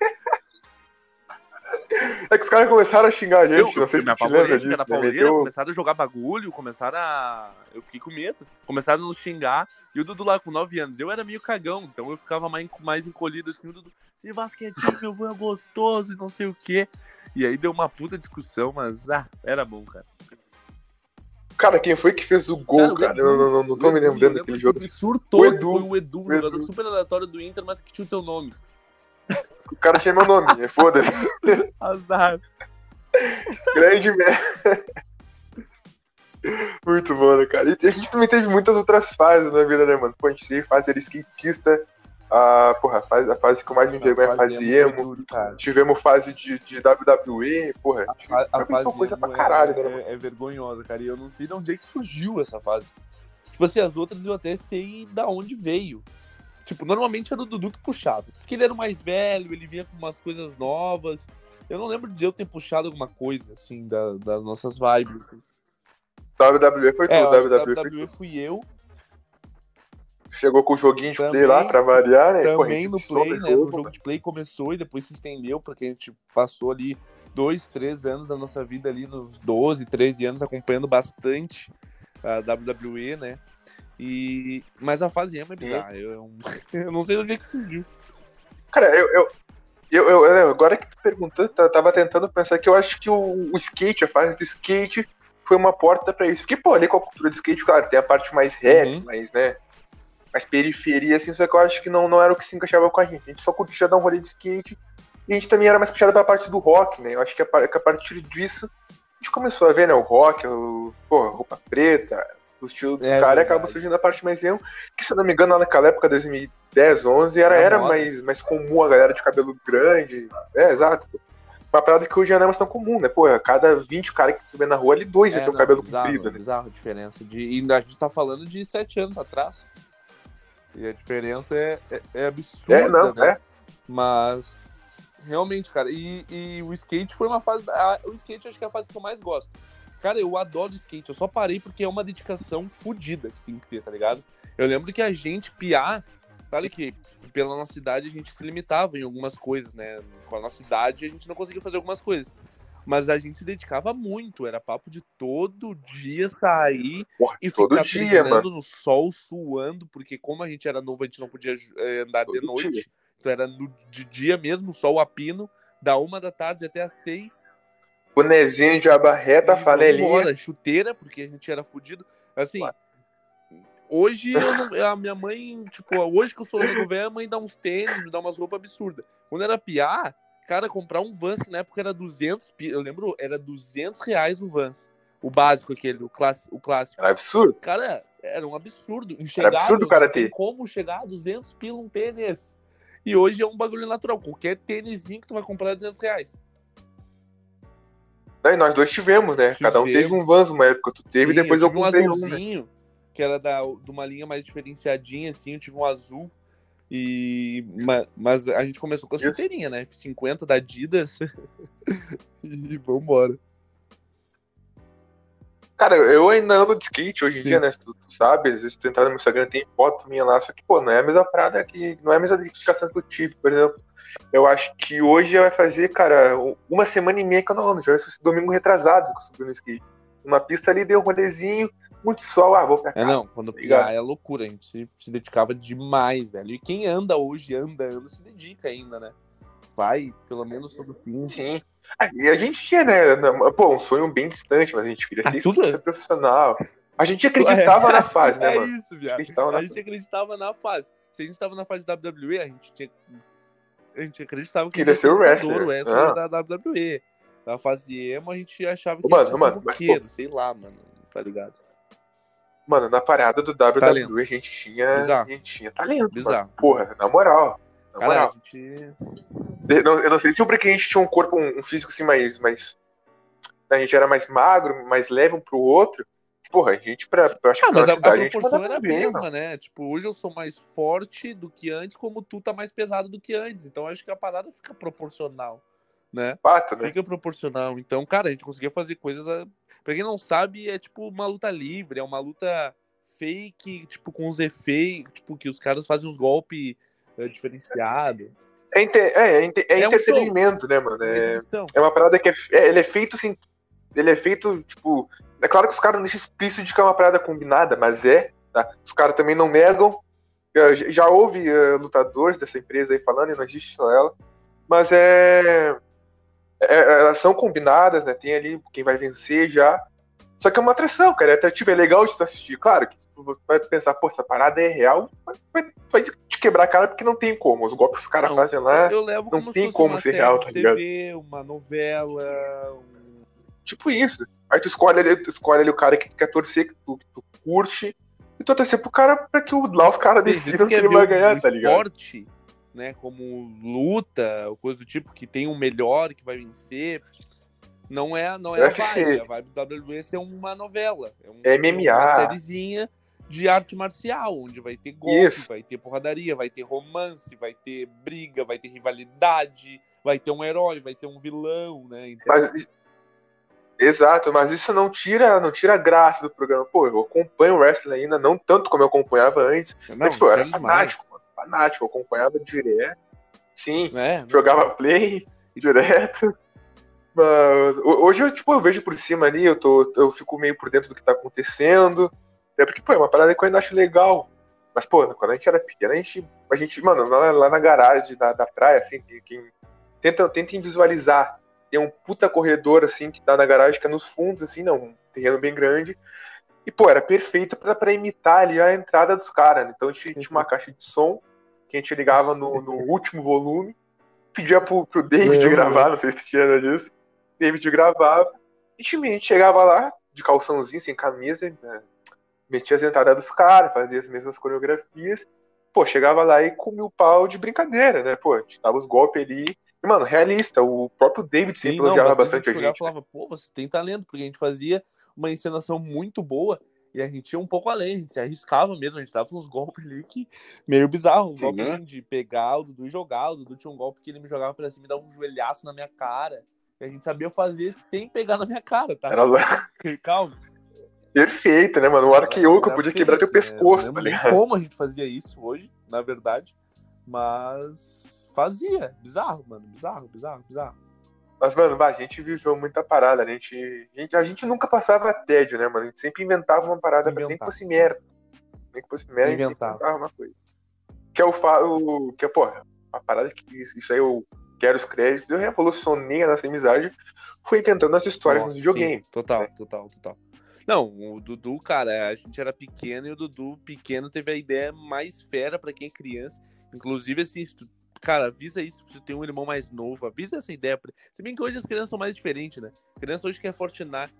É que os caras começaram a xingar a gente, Eu, não sei se apavorei, lembra fiquei disso. na Né? pauleira, Meteu... começaram a jogar bagulho, começaram a. Eu fiquei com medo. Começaram a nos xingar. E o Dudu lá com 9 anos. Eu era meio cagão, então eu ficava mais, mais encolhido assim. O Dudu, se basquetinho, meu avô é gostoso e não sei o quê. E aí deu uma puta discussão, mas ah, era bom, cara. Cara, quem foi que fez o gol, Cara, cara? Eu não, não, não tô me lembrando daquele jogo. Surtou, O Edu. foi o Edu, O jogador Edu. super aleatório do Inter, mas que tinha o teu nome. O cara meu nome, é foda-se. Azar. Grande merda. Muito bom, né, cara? E a gente também teve muitas outras fases na vida, né, mano? Pô, a gente teve fase era skatista, a, porra, a fase, a fase que eu mais me envergonha é a fase emo. duro. Tivemos fase de, de WWE, porra. A, fa- a fase coisa pra emo caralho, é, né, é, é vergonhosa, cara. E eu não sei de onde é que surgiu essa fase. Tipo assim, as outras eu até sei da onde veio. Tipo, normalmente era o Dudu que puxava. Porque ele era o mais velho, ele vinha com umas coisas novas. Eu não lembro de eu ter puxado alguma coisa, assim, da- das nossas vibes. Assim. WWE foi É, acho que WWE WWE fui eu. Chegou com o joguinho de também, play lá pra variar, né? Também no play, né? Jogo, no jogo de play começou e depois se estendeu, porque a gente passou ali dois, três anos da nossa vida ali, nos 12, 13 anos, acompanhando bastante a WWE, né? E... Mas a fase emo é bizarra. Eu, eu não sei onde é que surgiu. Cara, eu, eu, eu, eu, agora que tu perguntou, eu tava tentando pensar que eu acho que o, o skate, a fase do skate, foi uma porta para isso. Porque, pô, ali com a cultura do skate, claro, tem a parte mais rap, uhum. mais, né, mais periferia, assim, só que eu acho que não, não era o que se encaixava com a gente. A gente só curtia dar um rolê de skate e a gente também era mais puxado pra parte do rock, né? Eu acho que a, que a partir disso a gente começou a ver, né, o rock, o, pô, roupa preta, o estilo dos é, caras, acabou surgindo a parte mais emo, que se eu não me engano, naquela época, 2010, 11, era, era mais, mais comum a galera de cabelo grande. É, exato. Uma parada que hoje já não é mais tão comum, né? Pô, cada 20 caras que tu vê na rua, ali dois é, ter o cabelo bizarro, comprido, né? Bizarro a diferença. De, e a gente tá falando de 7 anos atrás. E a diferença é, é, é absurda, é, não, né? É. Mas, realmente, cara, e, e o skate foi uma fase. Da, o skate acho que é a fase que eu mais gosto. Cara, eu adoro skate, eu só parei porque é uma dedicação fodida que tem que ter, tá ligado? Eu lembro que a gente, piar, sabe que pela nossa idade a gente se limitava em algumas coisas, né? Com a nossa idade a gente não conseguia fazer algumas coisas. Mas a gente se dedicava muito, era papo de todo dia sair Porra, e ficar dia, no sol, suando, porque como a gente era novo, a gente não podia é, andar todo de noite. Dia. Então era no, de dia mesmo, sol a pino, da uma da tarde até às seis. Bonezinho de aba reta, flanelinha. Embora, chuteira, porque a gente era fudido. Assim, hoje não, a minha mãe, tipo, hoje que eu sou nego velho, a mãe dá uns tênis, me dá umas roupas absurdas. Quando era piar, cara, comprar um Vans, que na época era 200, eu lembro, era 200 reais o Vans. O básico aquele, o, class, o clássico. Era absurdo. Cara, era um absurdo. Enxergado, era absurdo o cara ter. Como chegar a 200 pila um tênis. E hoje é um bagulho natural. Qualquer tênisinho que tu vai comprar é 200 reais. E nós dois tivemos, né? Tivemos. Cada um teve um Vans uma época. Tu teve Sim, e depois eu, eu comprei um azulzinho, um, né? que era da, de uma linha mais diferenciadinha, assim. Eu tive um azul. E, mas a gente começou com a chuteirinha, né? F50 da Adidas. e vambora. Cara, eu ainda ando de skate hoje em Sim. dia, né? Tu, tu, sabe, às vezes tu entrar no meu Instagram tem foto minha lá, só que, pô, não é a mesma parada que. Não é a mesma dedicação que eu tive, por exemplo. Eu acho que hoje vai fazer, cara, uma semana e meia que eu não ando. Já esse domingo retrasado que eu subi no skate. Uma pista ali, deu um rolezinho, muito sol, ah, vou pra casa. É, não, quando tá pegar é loucura, a gente se, se dedicava demais, velho. E quem anda hoje, anda, anda, se dedica ainda, né? Vai, pelo menos todo fim. Sim. Ah, e a gente tinha, né, pô, um sonho bem distante, mas a gente queria ser, ah, tudo... ser profissional. A gente acreditava é, na fase, né, é mano? isso, viado. A, a gente acreditava na fase. Se a gente tava na fase da WWE, a gente tinha a gente acreditava que queria ser o wrestler, o wrestler ah. da WWE. Na fase emo, a gente achava que mano, mano, roqueiro, sei lá, mano, tá ligado? Mano, na parada do WWE talento. a gente tinha, a gente tinha talento, Bizarro. Mano. Porra, na moral. Na Cara, moral. Gente... eu não sei se o porque a gente tinha um corpo, um físico assim mais, mais. A gente era mais magro, mais leve um pro outro. Porra, a gente, pra, acho ah, que mas a, a proporção a era a mesma, né? Tipo, hoje eu sou mais forte do que antes, como tu tá mais pesado do que antes. Então acho que a parada fica proporcional, né? Fato, né? Fica proporcional. Então, cara, a gente conseguia fazer coisas. A... Pra quem não sabe, é tipo uma luta livre, é uma luta fake, tipo, com os efeitos, tipo, que os caras fazem uns golpes é, diferenciados. É, é, é, é, é entretenimento, um né, mano? É, é uma parada que é, é, ele é feito assim. Ele é feito, tipo, é claro que os caras não deixam explícito de que é uma parada combinada, mas é. Tá? Os caras também não negam. Já houve uh, lutadores dessa empresa aí falando, e não existe só ela. Mas é, é, é, Elas são combinadas, né? Tem ali quem vai vencer já. Só que é uma atração, cara. É atrativo, é legal de tu assistir. Claro que você vai pensar, pô, essa parada é real, vai, vai te quebrar a cara porque não tem como. Os golpes que os caras fazem lá. Eu levo não tem como ser real, tá ligado? TV, uma novela. Um... Tipo isso. Aí tu escolhe ali, tu escolhe ali o cara que tu quer torcer, que tu, que tu curte, e tu torcer pro cara pra que o, lá os caras decidam que ele vai ganhar, tá ligado? esporte, né, como luta, ou coisa do tipo, que tem um melhor que vai vencer, não é, não é a vibe. A vibe do WWE é uma novela. É, um, é MMA. uma sériezinha de arte marcial, onde vai ter golpe, Isso. vai ter porradaria, vai ter romance, vai ter briga, vai ter rivalidade, vai ter um herói, vai ter um vilão, né? Então... Mas Exato, mas isso não tira, não tira a graça do programa. Pô, eu acompanho o wrestling ainda, não tanto como eu acompanhava antes. Não, mas, eu era fanático, mano, fanático, eu acompanhava direto. Sim, é, jogava play direto. Mas hoje eu, tipo, eu vejo por cima ali, eu, tô, eu fico meio por dentro do que tá acontecendo. É porque, pô, é uma parada que eu ainda acho legal. Mas, pô, quando a gente era pequeno, a gente, a gente mano, lá, lá na garagem da, da praia, assim, quem, tenta, tentem visualizar. Tem um puta corredor, assim, que tá na garagem, que é nos fundos, assim, não, um terreno bem grande. E, pô, era perfeito para imitar ali a entrada dos caras. Né? Então a gente tinha uma caixa de som que a gente ligava no, no último volume, pedia pro, pro David é, gravar, não sei se tinha nada disso. David gravava. Gente, a gente chegava lá, de calçãozinho, sem camisa, né? metia as entradas dos caras, fazia as mesmas coreografias. Pô, chegava lá e comia o pau de brincadeira, né? Pô, a gente dava os golpes ali. E, mano, realista, o próprio David sempre elogiava bastante a gente. Eu falava, pô, você tem talento, porque a gente fazia uma encenação muito boa e a gente ia um pouco além, a gente se arriscava mesmo, a gente dava uns golpes ali que meio bizarro, uns golpes assim, de pegar o Dudu e jogar. O Dudu tinha um golpe que ele me jogava pra cima e dava um joelhaço na minha cara. E a gente sabia fazer sem pegar na minha cara, tá? Era. Calma. Perfeito, né, mano? O arco que eu podia quebrar teu pescoço, tá ligado? como a gente fazia isso hoje, na verdade, mas fazia. Bizarro, mano. Bizarro, bizarro, bizarro. Mas, mano, a gente viveu muita parada, né? A gente, a gente, a gente nunca passava tédio, né, mano? A gente sempre inventava uma parada pra nem que fosse merda. Nem que fosse merda, a gente inventava uma coisa. Que é o, que é, porra, a parada que isso aí eu quero os créditos, eu revolucionei a nossa amizade, foi inventando as histórias Nossa, no videogame. Sim, total, né? total, total. Não, o Dudu, cara, a gente era pequeno e o Dudu pequeno teve a ideia mais fera para quem é criança. Inclusive, assim, cara, avisa isso se tem um irmão mais novo, avisa essa ideia. Se bem que hoje as crianças são mais diferentes, né? A criança hoje quer Fortnite,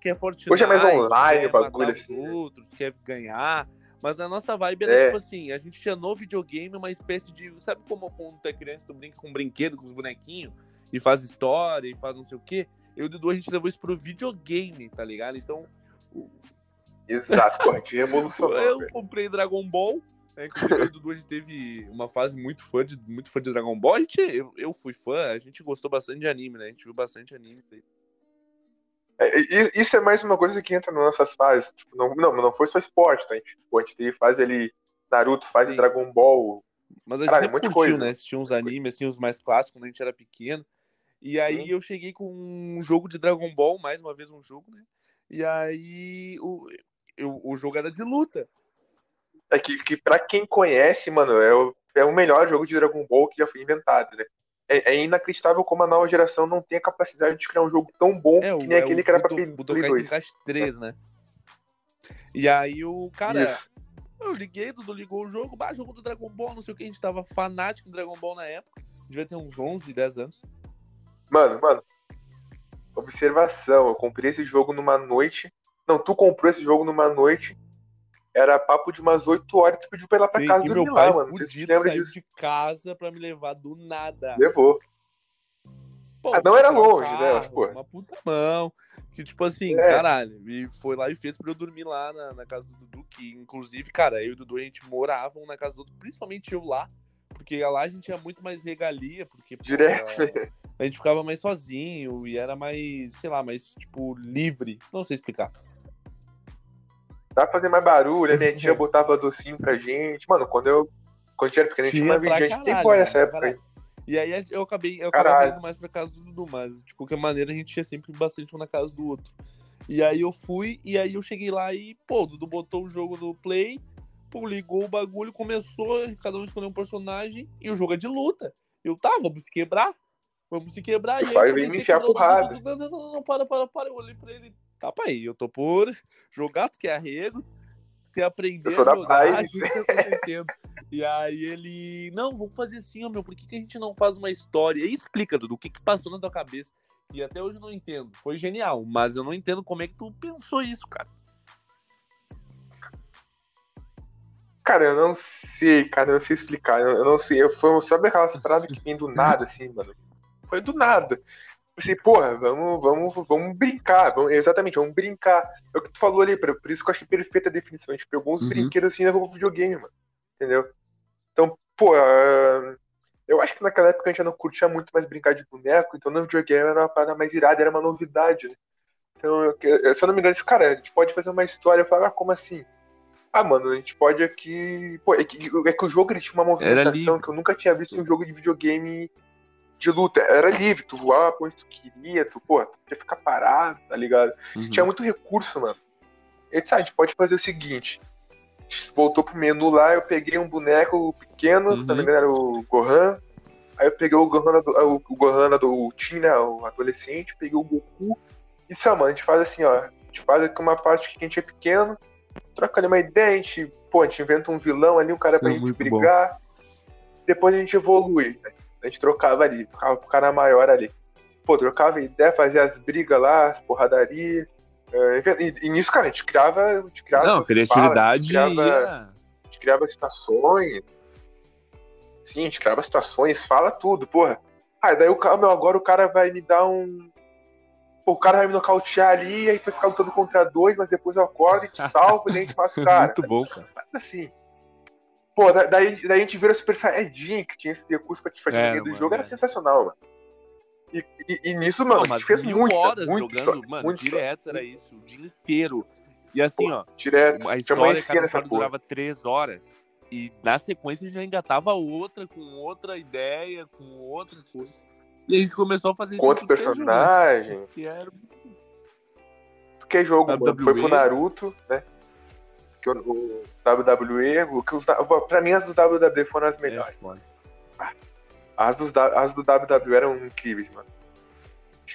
quer Fortnite. Hoje é mais online o bagulho assim. Né? Outros, quer ganhar. Mas na nossa vibe era é. tipo assim, a gente tinha no videogame uma espécie de. Sabe como quando tu é criança, tu brinca com um brinquedo, com os bonequinhos, e faz história, e faz não sei o quê? Eu e o Dudu, a gente levou isso pro videogame, tá ligado? Então, Exato, a gente revolucionou. Eu velho. comprei Dragon Ball. É, inclusive, o Dudu, a gente teve uma fase muito fã de, muito fã de Dragon Ball. A gente, eu, eu fui fã, a gente gostou bastante de anime, né? A gente viu bastante anime. É, isso é mais uma coisa que entra nas nossas fases. Tipo, não, não, não foi só esporte, tá? A gente, a gente teve fase ali, Naruto, fase Sim. Dragon Ball. Mas a gente Caralho, curtiu, coisa. né? Assistia uns animes, assim, os mais clássicos, quando a gente era pequeno. E aí eu cheguei com um jogo de Dragon Ball, mais uma vez um jogo, né? E aí o, eu, o jogo era de luta. É que, que pra quem conhece, mano, é o, é o melhor jogo de Dragon Ball que já foi inventado, né? É, é inacreditável como a nova geração não tem a capacidade de criar um jogo tão bom é, que nem é, aquele o, que era pra Play 2. Tenkaichi 3, né? E aí o cara... Isso. Eu liguei, Dudu ligou o jogo, bah, jogo do Dragon Ball, não sei o que, a gente tava fanático do Dragon Ball na época. Devia ter uns 11, 10 anos. Mano, mano, Observação, eu comprei esse jogo numa noite. Não, tu comprou esse jogo numa noite. Era papo de umas 8 horas e tu pediu pra ir lá pra casa dormir lá, mano. Sei se lembra disso. de casa pra me levar do nada. Levou. Pô, ah, não era longe, carro, né? Mas, pô. Uma puta mão. Que, tipo assim, é. caralho, e foi lá e fez pra eu dormir lá na, na, casa do Dudu, que inclusive, cara, eu e o Dudu, a gente moravam na casa do Dudu, principalmente eu lá, porque lá a gente tinha muito mais regalia, porque... Direto, pô, a gente ficava mais sozinho e era mais, sei lá, mais, tipo, livre. Não sei explicar. Dá pra fazer mais barulho, a minha tia botava docinho pra gente. Mano, quando eu. Quando a gente era pequeno, a gente tinha uma vida, a gente tem fora essa época aí. E aí eu acabei, eu acabei indo mais pra casa do Dudu, mas de qualquer maneira a gente ia sempre bastante um na casa do outro. E aí eu fui, e aí eu cheguei lá e, pô, o Dudu botou o jogo no play, pô, ligou o bagulho, começou, cada um escolheu um personagem, e o jogo é de luta. Eu, tá, vamos quebrar. Vamos se quebrar. O pai vem me enfiar porrada. Não, não, não, não, para, para, para. Eu olhei pra ele. Tá, pai, eu tô por jogar, tu quer arrego, quer aprender a jogar, o que tá acontecendo? e aí ele, não, vamos fazer assim, ó, meu, por que, que a gente não faz uma história? E explica, Dudu, o que que passou na tua cabeça. E até hoje eu não entendo. Foi genial, mas eu não entendo como é que tu pensou isso, cara. Cara, eu não sei, cara, eu não sei explicar. Eu não sei. Eu, foi, sabe aquelas paradas que vem do nada, assim, mano? Foi do nada. Pensei, porra, vamos, vamos, vamos brincar. Vamos, exatamente, vamos brincar. É o que tu falou ali, por, isso que eu achei perfeita a definição. A gente pegou uns uhum. brinquedos assim e levou pro videogame, mano. Entendeu? Então, pô, uh, eu acho que naquela época a gente já não curtia muito mais brincar de boneco, então no videogame era uma parada mais irada, era uma novidade, né? Então, eu, se eu não me engano, disse, cara, a gente pode fazer uma história. Eu falava, ah, como assim? Ah, mano, a gente pode aqui. Pô, é que, é que o jogo ele tinha uma movimentação que eu nunca tinha visto em um jogo de videogame de luta. Era livre, tu voava pra onde tu queria, tu, pô, tu podia ficar parado, tá ligado? Uhum. Tinha muito recurso, mano. Ele disse, ah, a gente pode fazer o seguinte. Voltou pro menu lá, eu peguei um boneco pequeno, uhum. se não me engano era o Gohan. Aí eu peguei o Gohan do, o Gohan do Teen, né, o adolescente, peguei o Goku. E só, mano, a gente faz assim, ó. A gente faz aqui uma parte que a gente é pequeno, troca ali uma ideia, a gente, pô, a gente inventa um vilão ali, um cara pra é gente brigar. Bom. Depois a gente evolui. Né? A gente trocava ali, ficava com o cara maior ali. Pô, trocava ideia, fazia as brigas lá, as porradarias. É, e, e, nisso, cara, a gente criava. A gente criava Não, criatividade. Falas, a, gente criava, a gente criava situações. Sim, a gente criava situações, fala tudo, porra. Ah, daí o meu, agora o cara vai me dar um. Pô, o cara vai me nocautear ali, aí vai ficar lutando contra dois, mas depois eu acordo e te salvo e a gente faz o cara. Muito bom, cara. Assim. Pô, daí, daí a gente vira Super Saiyajin, que tinha esse recurso pra te fazer é, do jogo, é. era sensacional, mano. E, e, e nisso, mano, não, a gente fez muita, horas muita jogando, história, mano, muita direto história. era isso, o dia inteiro. E assim, Pô, ó, direto. a história cada história durava três horas. E na sequência já engatava outra, com outra ideia, com outra coisa. E a gente começou a fazer isso. Com outros personagens. Que era... Que jogo, mano, foi pro Naruto, né? Que o, o WWE, o, que os, pra mim as dos WWE foram as melhores. É, as, dos, as do WWE eram incríveis, mano.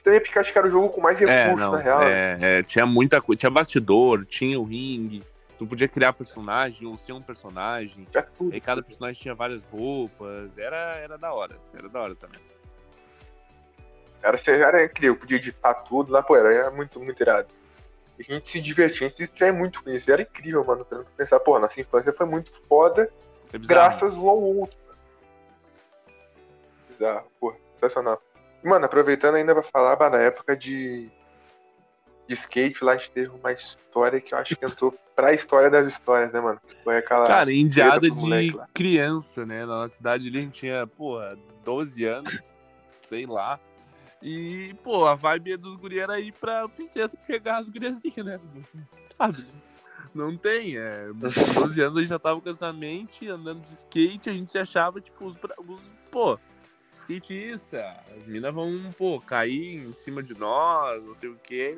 Também porque acho que era o jogo com mais recursos, é, na real. É, é, tinha muita coisa. Tinha bastidor, tinha o ringue. Tu podia criar personagem ou ser um personagem. Tudo. E cada personagem tinha várias roupas. Era, era da hora. Era da hora também. Era, era incrível, podia editar tudo lá, pô, era muito, muito irado. E a gente se divertia, a gente se distrai muito com isso. E era incrível, mano. Pensar, pô, nossa infância foi muito foda, é graças ao outro bizarro. Pô, sensacional. Mano, aproveitando ainda pra falar, bah, na época de, de skate, lá a gente teve uma história que eu acho que entrou pra história das histórias, né, mano? Foi aquela. Cara, indiada de criança, né? Na nossa cidade ali a gente tinha, pô, 12 anos, sei lá. E, pô, a vibe dos guri era ir pra, centro pegar as guriazinhas, né? Sabe? Não tem, é. Com 12 anos a gente já tava com essa mente, andando de skate, a gente achava, tipo, os, os pô, skatista, as minas vão, pô, cair em cima de nós, não sei o quê.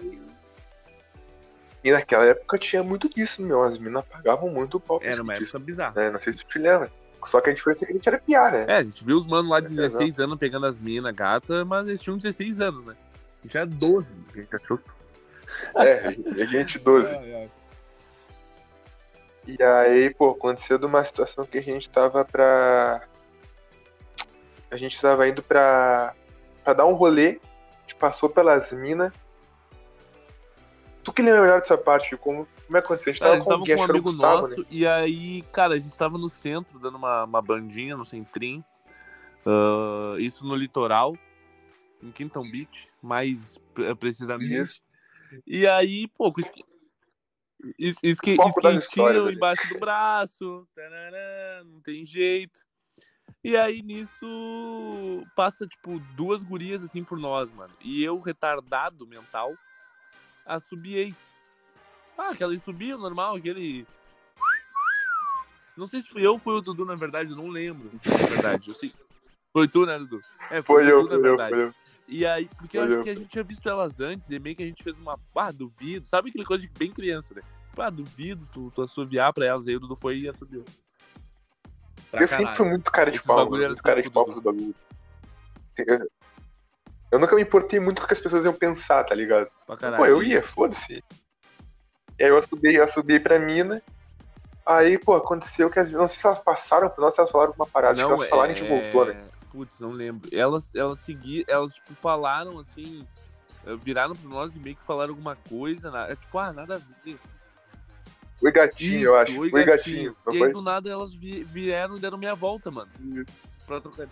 E naquela época tinha muito disso, meu. As minas pagavam muito o pau. Era uma época bizarra. É, não sei se tu te lembra. Só que a diferença é que a gente era piar, né? É, a gente viu os manos lá de 16 é, anos pegando as minas gata, mas eles tinham 16 anos, né? A gente era 12. A gente achou É, a gente 12. É, é. E aí, pô, aconteceu de uma situação que a gente tava pra a gente estava indo pra, pra dar um rolê, a gente passou pelas minas. Tu que lembra melhor dessa parte, como, como é que aconteceu? A gente tava, a gente com, tava com um amigo Gustavo, nosso, né? e aí, cara, a gente tava no centro, dando uma, uma bandinha no centrim. Uh, isso no litoral, em Quinton Beach, mais precisamente. Isso. E aí, pô, esqui... esqui... esquentinho embaixo do braço, tarará, não tem jeito. E aí nisso passa, tipo, duas gurias assim por nós, mano. E eu, retardado mental, assobiei. Ah, aquela subia normal, aquele. Não sei se fui eu ou foi o Dudu, na verdade, eu não lembro. Na verdade, eu sei. Foi tu, né, Dudu? É, foi, foi eu, Dudu, na verdade. Eu, foi eu. E aí, porque eu acho que a gente tinha visto elas antes, e meio que a gente fez uma. Ah, duvido. Sabe aquele coisa de bem criança, né? Ah, duvido tu, tu assobiar pra elas. Aí o Dudu foi e assobiou. Pra eu caralho. sempre fui muito cara de pau, muito cara de pau pros bagulhos. Eu, eu nunca me importei muito com o que as pessoas iam pensar, tá ligado? Pô, eu ia, foda-se. E aí eu subi, eu subi pra mina. Aí, pô, aconteceu que as. Não sei se elas passaram por nós, se elas falaram uma parada. Não, Acho que elas falaram e a gente voltou, né? Putz, não lembro. Elas, elas seguiram, elas, tipo, falaram assim. Viraram pra nós e meio que falaram alguma coisa. É tipo, ah, nada a ver. Oi Gatinho, Isso, eu acho. Oi, Oi Gatinho. gatinho. E aí, do nada, elas vieram e deram minha volta, mano. Isso. Pra trocar.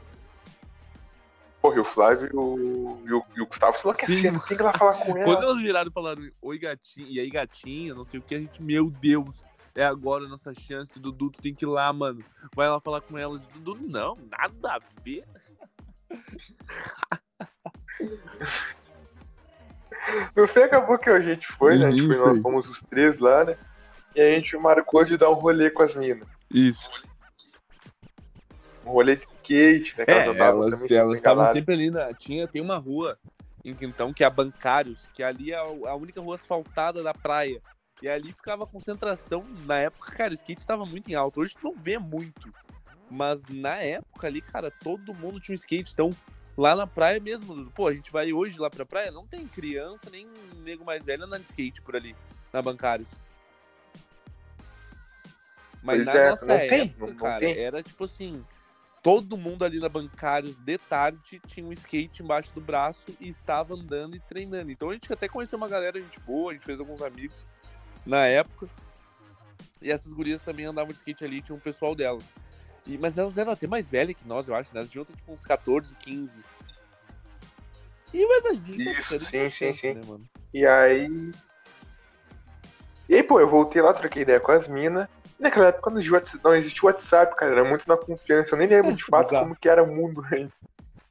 Porra, e o Flávio e o, e o, e o Gustavo se enlouqueceram. Quem que vai falar com ela? Quando elas viraram e falaram, oi gatinho, e aí gatinha, não sei o que, a gente, meu Deus, é agora a nossa chance, Dudu, tu tem que ir lá, mano. Vai lá falar com elas. Dudu, não, nada a ver. No fim acabou que a gente foi, né? A gente foi, nós fomos os três lá, né? E a gente marcou de dar um rolê com as minas. Isso. Um rolê de skate, né? É, elas elas, estavam sempre ali na. Tinha, tem uma rua em Quintão que é a Bancários, que ali é a única rua asfaltada da praia. E ali ficava a concentração. Na época, cara, o skate estava muito em alta. Hoje tu não vê muito. Mas na época ali, cara, todo mundo tinha um skate. Então, lá na praia mesmo, pô, a gente vai hoje lá pra praia, não tem criança, nem nego mais velho andando de skate por ali, na Bancários. Mas Pois na é, nossa não tem, época, não cara, tem. era tipo assim, todo mundo ali na Bancários de tarde tinha um skate embaixo do braço e estava andando e treinando. Então a gente até conheceu uma galera, gente boa, a gente fez alguns amigos na época. E essas gurias também andavam de skate ali, tinha um pessoal delas. E, mas elas eram até mais velhas que nós, eu acho, né? Elas deviam ter tipo uns 14, 15. E mas a gente Isso, tá ficando sim, sim, sim. né, mano? E aí. E aí, pô, eu voltei lá, troquei ideia com as minas. Naquela época não existia não existia WhatsApp, cara. Era muito na confiança. Eu nem lembro de fato Exato. como que era o mundo antes.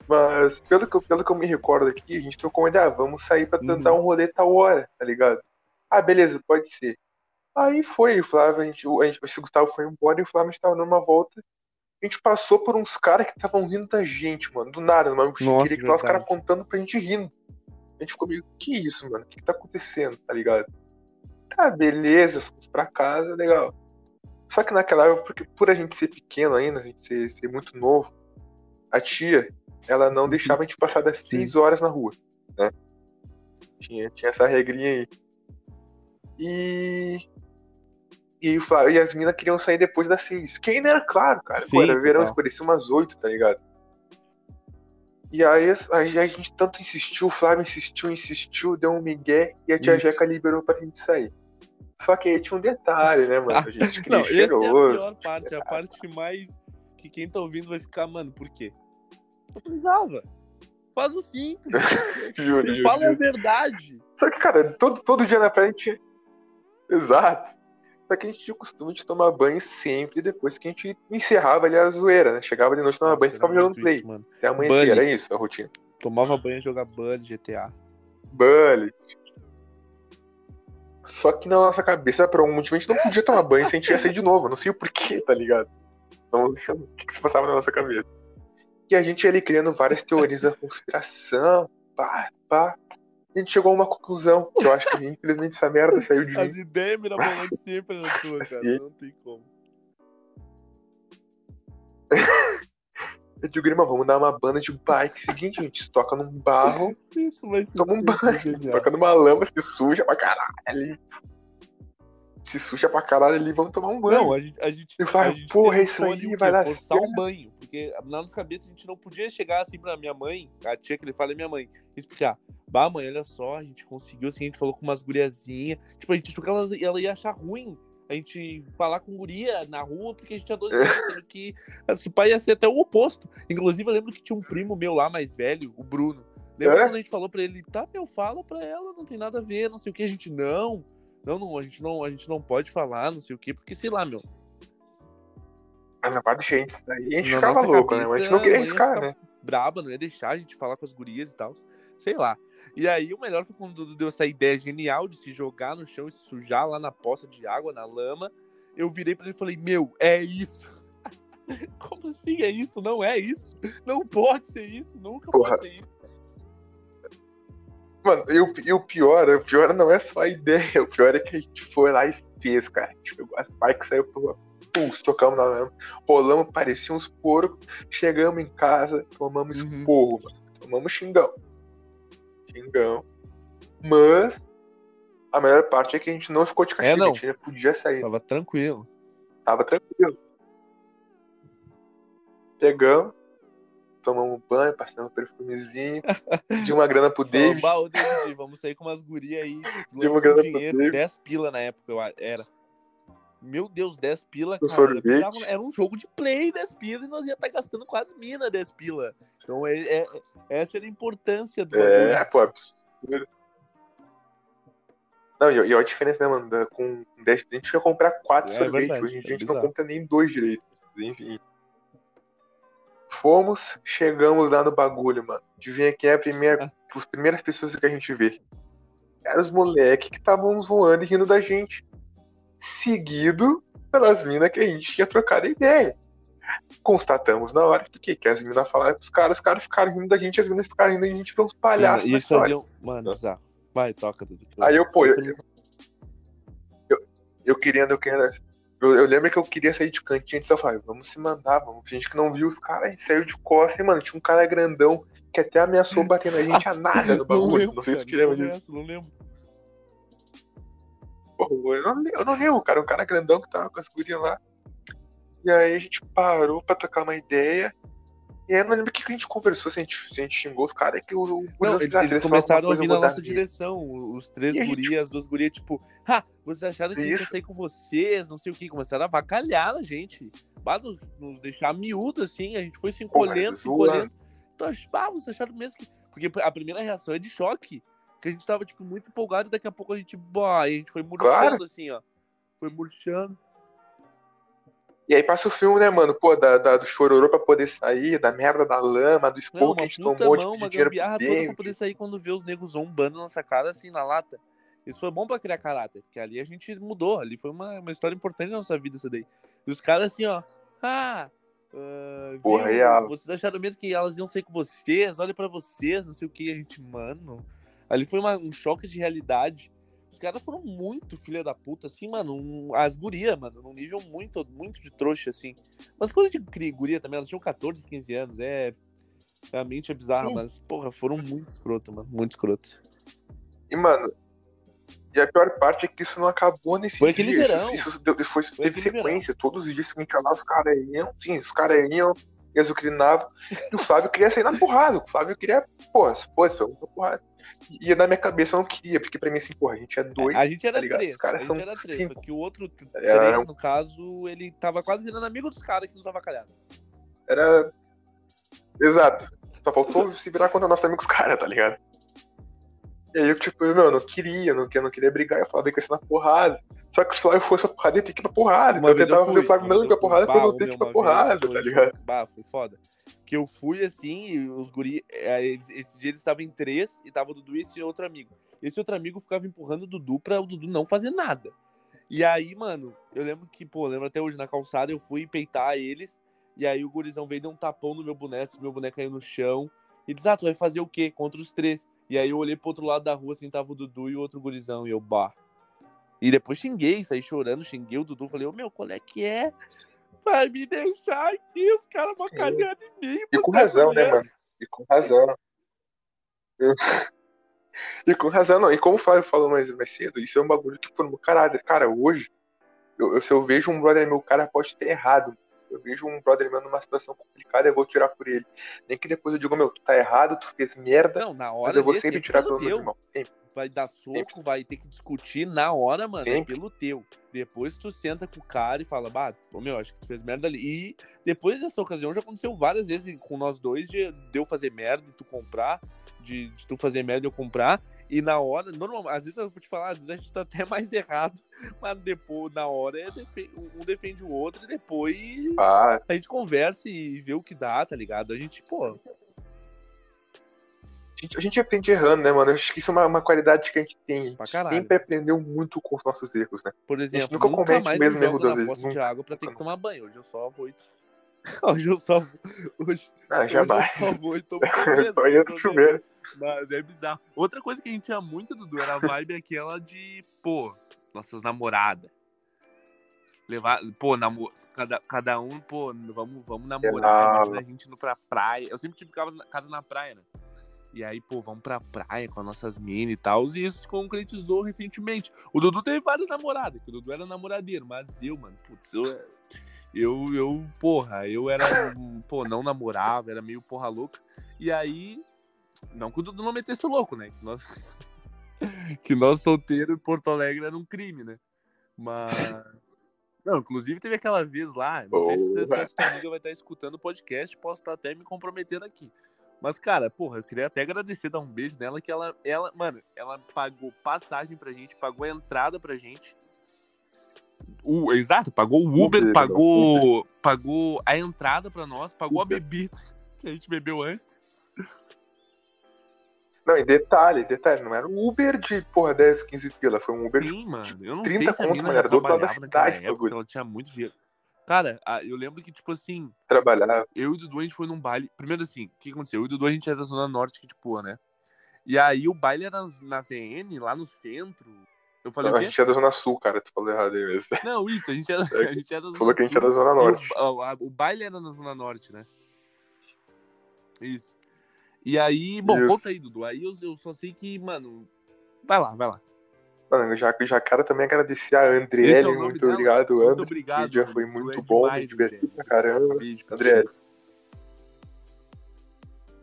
Mas pelo que, eu, pelo que eu me recordo aqui, a gente trocou uma ideia. ah, Vamos sair pra tentar Uhum. um rolê tal hora, tá ligado? Ah, beleza, pode ser. Aí foi, o Flávio, a gente, o, a gente, esse Gustavo foi embora e o Flávio estava numa volta. A gente passou por uns caras que estavam rindo da gente, mano. Do nada, numa Nossa, que tava os caras contando pra gente rindo. A gente ficou meio, que isso, mano? O que, que tá acontecendo, tá ligado? Tá, beleza, fomos pra casa, legal. Só que naquela época, porque por a gente ser pequeno ainda, a gente ser, ser muito novo, a tia, ela não deixava a gente passar das. Sim. 6 horas na rua, né? Tinha, tinha essa regrinha aí. E. E, e as minas queriam sair depois das 6. Que ainda era claro, cara. Pô, Sim, era verão, total. escurecia umas 8, tá ligado? E aí a, a gente tanto insistiu, o Flávio insistiu, insistiu, deu um migué e a tia Isso. Jeca liberou pra gente sair. Só que aí tinha um detalhe, né, mano? A gente queria Não, essa é a cheiroso. pior parte, a parte mais que quem tá ouvindo vai ficar, mano, por quê? Não precisava. Faz o simples. Juro, Se juro, fala a verdade. Só que, cara, todo, todo dia na praia a gente. Exato. Só que a gente tinha o costume de tomar banho sempre depois que a gente encerrava ali a zoeira, né? Chegava de noite, tomava banho e Nossa, ficava jogando play. isso, mano. Até amanhecer, Bunny. era isso a rotina. Tomava banho e jogava Bully, GTA. Bully. Só que na nossa cabeça, por algum motivo, a gente não podia tomar banho sem a gente ia sair de novo. Não sei o porquê, tá ligado? Então, o que, que se passava na nossa cabeça? E a gente ia ali criando várias teorias da conspiração, pá, pá. A gente chegou a uma conclusão, que eu acho que infelizmente essa merda saiu de As mim. ideias mirabolantes sempre na tua, cara. Não tem como. Eu digo, irmão, vamos dar uma banda de bike. Seguinte, a gente toca num barro, Isso vai ser toma um banho. Toca numa lama, se suja pra caralho. Se suja pra caralho ali, vamos tomar um banho. Não, a gente, a gente, Eu falo, porra, isso aí vai dar forçar um certo. banho. Porque na nossa cabeça a gente não podia chegar assim pra minha mãe, a tia que ele fala é minha mãe, explicar. Bah, mãe, olha só, a gente conseguiu assim, a gente falou com umas guriazinhas. Tipo, a gente achou que ela, ela ia achar ruim a gente falar com guria na rua, porque a gente tinha 12 anos, sendo que esse pai ia ser até o oposto. Inclusive, eu lembro que tinha um primo meu lá, mais velho, o Bruno. Lembra É? quando a gente falou pra ele, tá, meu, fala pra ela, não tem nada a ver, não sei o que, a gente não. Não, não, a gente não, a gente não pode falar, não sei o quê, porque sei lá, meu. Mas na parte de gente, daí a gente Na ficava louco, né? Mas a gente não cabeça, queria arriscar, né? Braba, não ia deixar a gente falar com as gurias e tal. Sei lá. E aí o melhor foi quando o Dudu deu essa ideia genial de se jogar no chão e se sujar lá na poça de água, na lama. Eu virei pra ele e falei, meu, é isso. Como assim é isso? Não é isso. Não pode ser isso. Nunca Porra. pode ser isso. Mano, e o, pior, o pior não é só a ideia, o pior é que a gente foi lá e fez, cara. A gente pegou as bikes, saiu pro pulso, tocamos na lama, rolamos, parecia uns porcos, chegamos em casa, tomamos Uhum. esporro, mano. Tomamos xingão. Xingão. Mas a melhor parte é que a gente não ficou de castigo, É, não. a gente podia sair. Tava tranquilo. Tava tranquilo. Pegamos, tomamos um banho, passamos um perfumezinho, de uma grana pro David. "Bah, ô, David, vamos sair com umas gurias aí. De uma um grana pro dinheiro, David. 10 pila na época, eu era. Meu Deus, 10 pila, cara. era, um jogo de play 10 pila e nós ia estar gastando quase mina 10 pila. Então é, é- essa era a importância do É, bagulho. pô, absurdo. Não, e, e olha a diferença, né, mano? Com 10 a gente ia comprar 4 É sorvetes. verdade, Hoje em dia é a gente não compra nem dois direito. Enfim. Fomos, chegamos lá no bagulho, mano. Adivinha quem é a primeira, as primeiras pessoas que a gente vê? eram os moleques que estavam zoando e rindo da gente. Seguido pelas minas que a gente tinha trocado ideia. Constatamos na hora que, que as minas falaram pros caras, os caras ficaram rindo da gente, as minas ficaram rindo da gente, então os palhaços. Sim, isso faziam... Mano, bizarro. Vai, toca, Dudu. Aí eu, pô, eu, Você- eu querendo, eu querendo. Eu, eu lembro que eu queria sair de cantinho antes eu falei, vamos se mandar, vamos. A gente que não viu os caras, saiu de costas, e, mano, tinha um cara grandão que até ameaçou bater na gente a nada no bagulho. Não, sei se cara, tu lembra não disso. Não lembro. Pô, eu não, eu não lembro, cara. Um cara grandão que tava com as gurias lá. E aí a gente parou pra trocar uma ideia. E aí eu não lembro o que que a gente conversou, se a gente, se a gente xingou os caras, é que o, o Não, eles, ah, se eles começaram a vir na eu nossa direção. Os três E gente- gurias, as duas gurias, tipo, ha, vocês acharam que a gente ia Isso. sair com vocês, não sei o que. Começaram a avacalhar a gente. Bah, nos, nos deixar miúdo, assim. A gente foi se Pô, encolhendo, se zoando. encolhendo. Então, ah, vocês acharam mesmo que. Porque a primeira reação é de choque. Que a gente tava, tipo, muito empolgado e daqui a pouco a gente, bah, a gente foi murchando, Claro. assim, ó. Foi murchando. E aí passa o filme, né, mano? Pô, da, da- do chororô pra poder sair, da merda da lama, do esporro que a gente tomou, de mão, pedir uma dinheiro gambiarra toda pra poder sair quando vê os negros zombando na nossa cara, assim, na lata. Isso foi bom pra criar caráter, porque ali a gente mudou, ali foi uma, uma história importante na nossa vida, isso daí. E os caras assim, ó, ah, ah, Porra, viu? vocês acharam mesmo que elas iam sair com vocês, olha pra vocês, não sei o que, a gente, mano, ali foi uma- um choque de realidade. Os caras foram muito filha da puta, assim, mano, um- as gurias, mano, num nível muito, muito de trouxa, assim. Mas coisa de guria também, elas tinham 14, 15 anos, é... Realmente é bizarro, Sim. mas, porra, foram muito escroto, mano. Muito escroto. E, mano, e a pior parte é que isso não acabou nesse Foi aquele dia. Isso- verão. Isso, isso foi, teve aquele sequência. Todos os dias seguintes lá, os caras iam, sim, os caras iam, e azucrinavam. E o Flávio queria sair na porrada. O Flávio queria, pô, pô, isso foi muita porrada. E na minha cabeça eu não queria, porque pra mim, assim, porra, a gente é dois. A gente era tá três. Os caras a gente são era três. cinco. Só que o outro Era três, um- no caso, ele tava quase virando amigo dos caras que nos avacalharam. Era. Exato. Só faltou se virar contra nossos amigos caras, tá ligado? E aí eu, tipo, meu, eu não queria, eu não, eu não queria brigar, eu falava que ia ser na porrada. Só que se o Flávio fosse pra porrada, ia ter que ir pra porrada. Então eu tentava fazer o Flávio não ir pra porrada eu não ter que ir pra porrada, tá ligado? Bah, foi foda. Que eu fui assim, e os guri. eles- Esse dia eles estavam em três e tava o Dudu e esse outro amigo. Esse outro amigo ficava empurrando o Dudu pra o Dudu não fazer nada. E aí, mano, eu lembro que, pô, lembro até hoje na calçada, eu fui peitar eles. E aí o gurizão veio e deu um tapão no meu boneco, meu boneco caiu no chão. E diz, ah, tu vai fazer o quê? Contra os três. E aí eu olhei pro outro lado da rua, assim, tava o Dudu e o outro gurizão. E eu, bah. E depois xinguei, saí chorando, xinguei o Dudu. Falei, ô meu, qual é que é? Vai me deixar aqui, os caras vão cagar de mim. E com é razão, né, mulher." mano? E com razão. Eu- E com razão, não. E como o Flávio falou mais, mais cedo, isso é um bagulho que formou caráter. Cara, hoje, eu, eu- se eu vejo um brother meu, o cara pode ter errado. Eu vejo um brother meu numa situação complicada, eu vou tirar por ele. Nem que depois eu diga, meu, tu tá errado, tu fez merda, Não, na hora mas eu vou sempre é tirar pelo meu irmão. Sempre. Vai dar soco, vai ter que discutir na hora, mano. É Sempre. pelo teu. Depois tu senta com o cara e fala, bah, meu, acho que tu fez merda ali. E depois dessa ocasião já aconteceu várias vezes com nós dois de, de eu fazer merda e tu comprar, de, de tu fazer merda e eu comprar. E na hora, normal, às vezes eu vou te falar, às vezes a gente tá até mais errado, mas depois, na hora, é defe- um defende o outro e depois Ah, a gente conversa e vê o que dá, tá ligado? A gente, pô, a gente, a gente aprende errando, né, mano? Eu acho que isso é uma, uma qualidade que a gente tem. A gente sempre aprendeu muito com os nossos erros, né? por exemplo, nunca nunca, comete o mesmo me erro duas vezes, de água pra ter que tomar banho. Hoje eu só vou e... Hoje eu só vou... Hoje, Ah, hoje jamais. eu só vou e tomo banho. Só ia pro chuveiro. Mas é bizarro. Outra coisa que a gente tinha muito, Dudu, era a vibe aquela de, pô, nossas namoradas. Levar, pô, namo... cada, cada um, pô, vamos, vamos namorar. Legal. Imagina a gente indo pra praia. Eu sempre tive casa na, casa na praia, né? E aí, pô, vamos pra praia com as nossas minas e tal. E isso se concretizou recentemente. O Dudu teve várias namoradas, que o Dudu era namoradeiro, mas eu, mano, putz, eu. Eu, eu, porra, eu era, pô, não namorava, era meio porra louca. E aí, não que o Dudu não metesse o louco, né? Que nós, que nós solteiro em Porto Alegre era um crime, né? Mas. Não, inclusive teve aquela vez lá, não sei se essa sua amiga vai estar escutando o podcast, posso estar até me comprometendo aqui. Mas, cara, porra, eu queria até agradecer, dar um beijo nela, que ela, ela, mano, ela pagou passagem pra gente, pagou a entrada pra gente. O, exato, pagou o Uber, Uber, pagou, pagou a entrada pra nós, pagou a bebida que a gente bebeu antes. Não, e detalhe, detalhe, não era um Uber de, porra, 10, 15 pila, foi um Uber Sim, de mano. Eu não 30 sei conto, já era do outro lado da cidade, época, ela tinha muito dinheiro. Cara, eu lembro que, tipo assim, trabalhava. eu e o Dudu, a gente foi num baile. Primeiro assim, o que aconteceu? Eu e o Dudu, a gente era da Zona Norte, que tipo, né? E aí o baile era na ZN, lá no centro. Eu falei Não, a gente é da Zona Sul, cara, tu falou errado aí mesmo. Não, isso, a gente era, a gente era da Tu falou que a gente é Sul. da Zona Norte. O, a- o baile era na Zona Norte, né? Isso. E aí, bom, Isso. conta aí, Dudu. Aí eu, eu só sei que, mano. Vai lá, vai lá. Mano, já, já quero também agradecer a é Andriele, nome muito dela? obrigado, Muito André. obrigado. O dia foi muito é bom, demais, me diverti pra caramba. Andriele.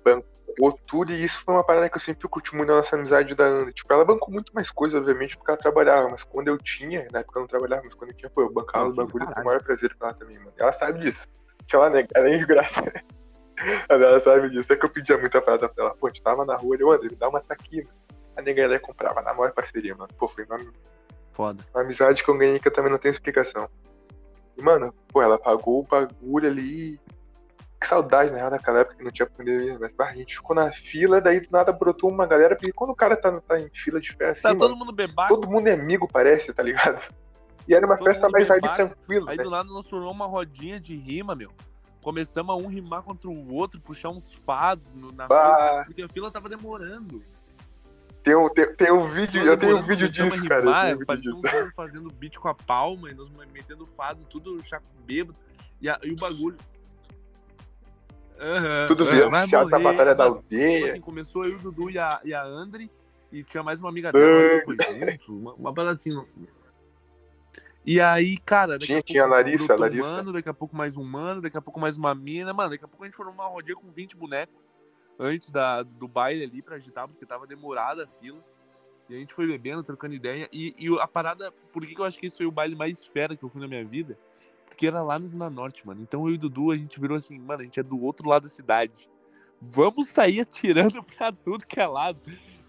Bancou tudo e isso foi uma parada que eu sempre curti muito na nossa amizade da André. Tipo, ela bancou muito mais coisa, obviamente, porque ela trabalhava, mas quando eu tinha, na época eu não trabalhava, mas quando eu tinha, pô, eu bancava os bagulho com o maior prazer pra ela também, mano. Ela sabe disso. Se ela nega, ela é de graça. Mas ela sabe disso. É que eu pedia muita parada pra ela. Pô, a gente tava na rua, eu, André, me dá uma taquina. A nega ia comprava na maior parceria, mano. Pô, foi uma Foda. uma amizade que eu ganhei que eu também não tenho explicação. E, mano, pô, ela pagou o bagulho ali. Que saudade, na real, daquela época que não tinha pandemia. Mas bah, a gente ficou na fila, daí do nada brotou uma galera. Porque quando o cara tá, tá em fila de festa, Tá assim, todo mano, mundo bebaco. todo mundo é amigo, parece, tá ligado? E era uma Todo festa mais vibe tranquila, Aí né? do nada nós formamos uma rodinha de rima, meu. Começamos a um rimar contra o outro, puxar uns fados na Bah. fila, porque a fila tava demorando. Tem um, tem, tem um vídeo, eu tenho um vídeo disso, a cara. Eu rimar, um vídeo parecia disso. um cara fazendo beat com a palma e nós metendo fado, tudo chaco bêbado. E, a- e o bagulho. Aham, Tudo vianciado na batalha da mano. Tipo aldeia. assim, começou eu, o Dudu e a, e a Andri, e tinha mais uma amiga dela, foi junto, uma, uma parada assim. E aí, cara, daqui Tinha- a pouco a Larissa, a Larissa. um mano, daqui a pouco mais um mano, daqui a pouco mais uma mina, mano, daqui a pouco a gente foi numa rodinha com 20 bonecos antes da, do baile ali pra agitar, porque tava demorada a fila. E a gente foi bebendo, trocando ideia. E, e a parada, por que, que eu acho que esse foi o baile mais fera que eu fui na minha vida? Porque era lá no Zona Norte, mano. Então eu e o Dudu, a gente virou assim, mano, a gente é do outro lado da cidade. Vamos sair atirando pra tudo que é lado.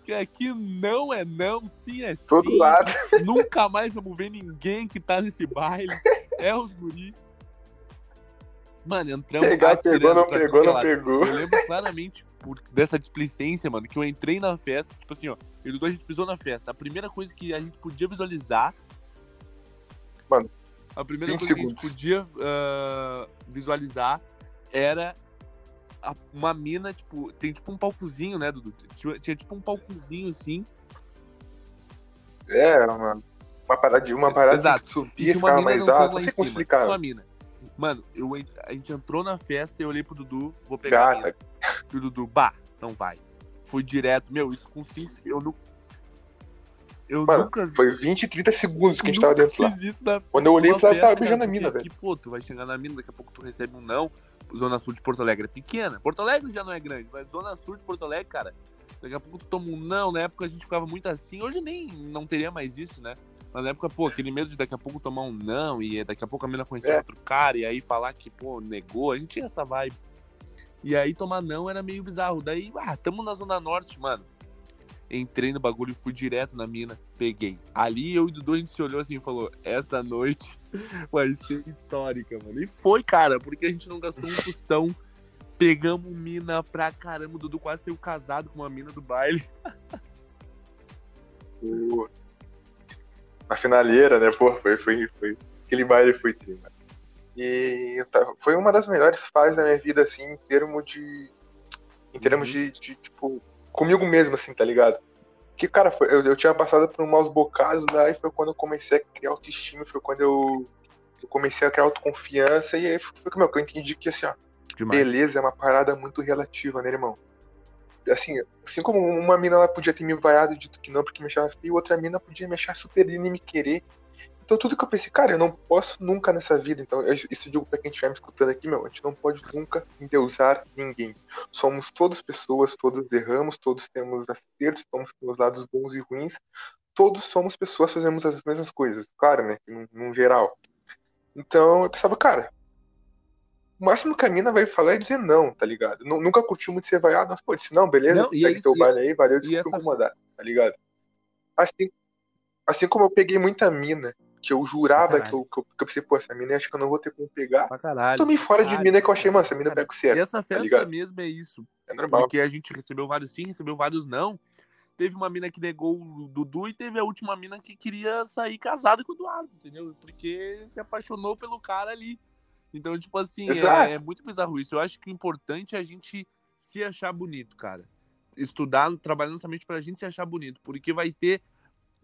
Que aqui não é não, sim é sim. Todo lado. Nunca mais vamos ver ninguém que tá nesse baile. É os guri. Mano, entramos Pegar, pegou, não pegou, não lado. pegou. Eu lembro claramente por, dessa displicência, mano, que eu entrei na festa, tipo assim, ó, eu e o Dudu, a gente pisou na festa. A primeira coisa que a gente podia visualizar. Mano, a primeira 20 coisa que a gente segundos. podia ah, visualizar era uma mina, tipo, tem tipo um palcozinho, né, Dudu? Tinha, tinha tipo um palcozinho assim. É, uma, uma parada, de- uma parada Exato. que E subia, uma ficava mina mais lá Não sei como explicar. Uma mina. Mano, eu, a gente entrou na festa e eu olhei pro Dudu, vou pegar a mina. Gata. E o Dudu, bah, não vai. Fui direto. Meu, isso com 5 Eu, nu... eu Mano, nunca vi. Foi 20, 30 segundos que a gente tava dentro lá. Quando eu olhei, eu tava, beijando a mina, velho. pô, tu vai chegar na mina, daqui a pouco tu recebe um não. Zona Sul de Porto Alegre é pequena. Porto Alegre já não é grande, mas Zona Sul de Porto Alegre, cara, daqui a pouco tu toma um não. Na época a gente ficava muito assim. Hoje nem não teria mais isso, né? Mas na época, pô, aquele medo de daqui a pouco tomar um não e daqui a pouco a mina conhecer É. outro cara e aí falar que, pô, negou. A gente tinha essa vibe. E aí tomar não era meio bizarro. Daí, ah, tamo na Zona Norte, mano. Entrei no bagulho e fui direto na mina, peguei. Ali eu e o Dudu a gente se olhou assim e falou: essa noite vai ser histórica, mano. E foi, cara, porque a gente não gastou um tostão. Pegamos mina pra caramba. O Dudu quase saiu casado com uma mina do baile. O- Na finaleira, né? Pô, foi, foi, foi. Aquele baile foi tri, mano. E tá- foi uma das melhores fases da minha vida, assim, em termos de. Em termos Uhum. de, de, tipo, comigo mesmo, assim, tá ligado? Que, cara, foi- eu, eu tinha passado por um maus bocados, daí foi quando eu comecei a criar autoestima, foi quando eu, eu comecei a criar autoconfiança, e aí foi que eu entendi que, assim, ó, Demais. beleza é uma parada muito relativa, né, irmão? Assim, assim como uma mina ela podia ter me vaiado e dito que não porque me achava feio, outra mina podia me achar super linda e me querer. Então tudo que eu pensei, cara, eu não posso nunca nessa vida. Então, eu- isso eu digo pra quem estiver me escutando aqui, meu, a gente não pode nunca endeusar ninguém. Somos todas pessoas, todos erramos, todos temos acertos, todos temos lados bons e ruins. Todos somos pessoas, fazemos as mesmas coisas, claro, né? Num, num geral. Então eu pensava, cara, o máximo que a mina vai falar é dizer não, tá ligado? Nu- Nunca curtiu muito ser vaiado, mas pô, disse, não, beleza, Não, segue é teu isso, baile aí, valeu, desculpa essa- incomodar, tá ligado? Assim, assim como eu peguei muita mina que eu jurava que eu, que eu, que eu pensei, pô, essa mina acho que eu não vou ter como pegar. Pra caralho. Tomei fora caralho, de mina que eu achei, mano, essa mina pega o certo. E essa tá festa ligado? mesmo é isso. É normal. Porque a gente recebeu vários sim, recebeu vários não. Teve uma mina que negou o Dudu e teve a última mina que queria sair casada com o Eduardo, entendeu? Porque se apaixonou pelo cara ali. Então, tipo assim, é, é muito bizarro isso. Eu acho que o importante é a gente se achar bonito, cara. Estudar, trabalhando somente pra gente se achar bonito. Porque vai ter.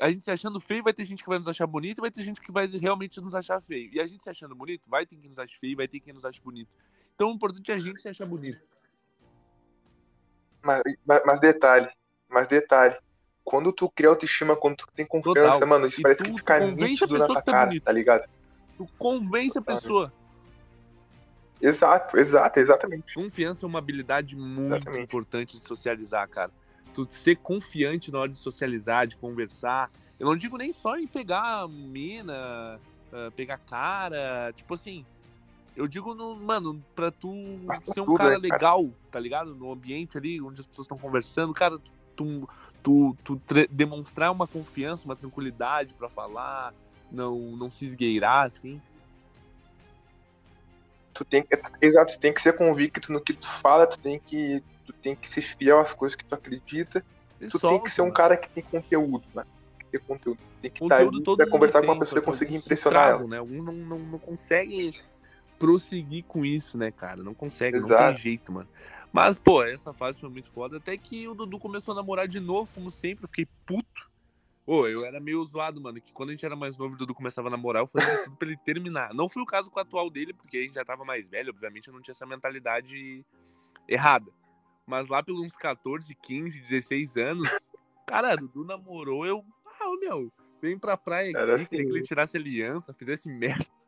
A gente se achando feio, vai ter gente que vai nos achar bonito e vai ter gente que vai realmente nos achar feio. E a gente se achando bonito, vai ter quem nos ache feio, vai ter quem nos ache bonito. Então o importante é a gente se achar bonito. Mas, mas, mas detalhe, mas detalhe. Quando tu cria autoestima, quando tu tem confiança, Total. mano, isso E parece tu que fica nítido na tua é cara, bonito. tá ligado? Tu convence a pessoa. Exato, exato, exatamente. Confiança é uma habilidade muito Exatamente. importante de socializar, cara. Tu ser confiante na hora de socializar, de conversar. Eu não digo nem só em pegar mina, ah, pegar cara, tipo assim. Eu digo, no, mano, pra tu ser um tudo, cara né, cara? legal, tá ligado? No ambiente ali onde as pessoas estão conversando, cara, tu, tu, tu demonstrar uma confiança, uma tranquilidade pra falar, não, não se esgueirar, assim. Tu tem que, exato, tu tem que ser convicto no que tu fala, tu tem que, tu tem que ser fiel às coisas que tu acredita. E Tu tem solta, que ser um mano. cara que tem conteúdo, né? Tem que ter conteúdo. Tem que estar todo pra conversar com tem, uma pessoa e conseguir impressionar travam, ela. né? Alguns não, não, não conseguem prosseguir com isso, né, cara? Não consegue, não Exato. tem jeito, mano. Mas, pô, essa fase foi muito foda. Até que o Dudu começou a namorar de novo, como sempre. Eu fiquei puto. Pô, eu era meio zoado, mano. Que quando a gente era mais novo, o Dudu começava a namorar, eu fazia tudo pra ele terminar. Não foi o caso com o atual dele, porque a gente já tava mais velho, obviamente eu não tinha essa mentalidade errada. Mas lá pelos uns 14, 15, 16 anos, cara, Dudu namorou, eu. Ah, meu, vem pra praia aqui, assim, que ele né? tirasse aliança, fizesse merda.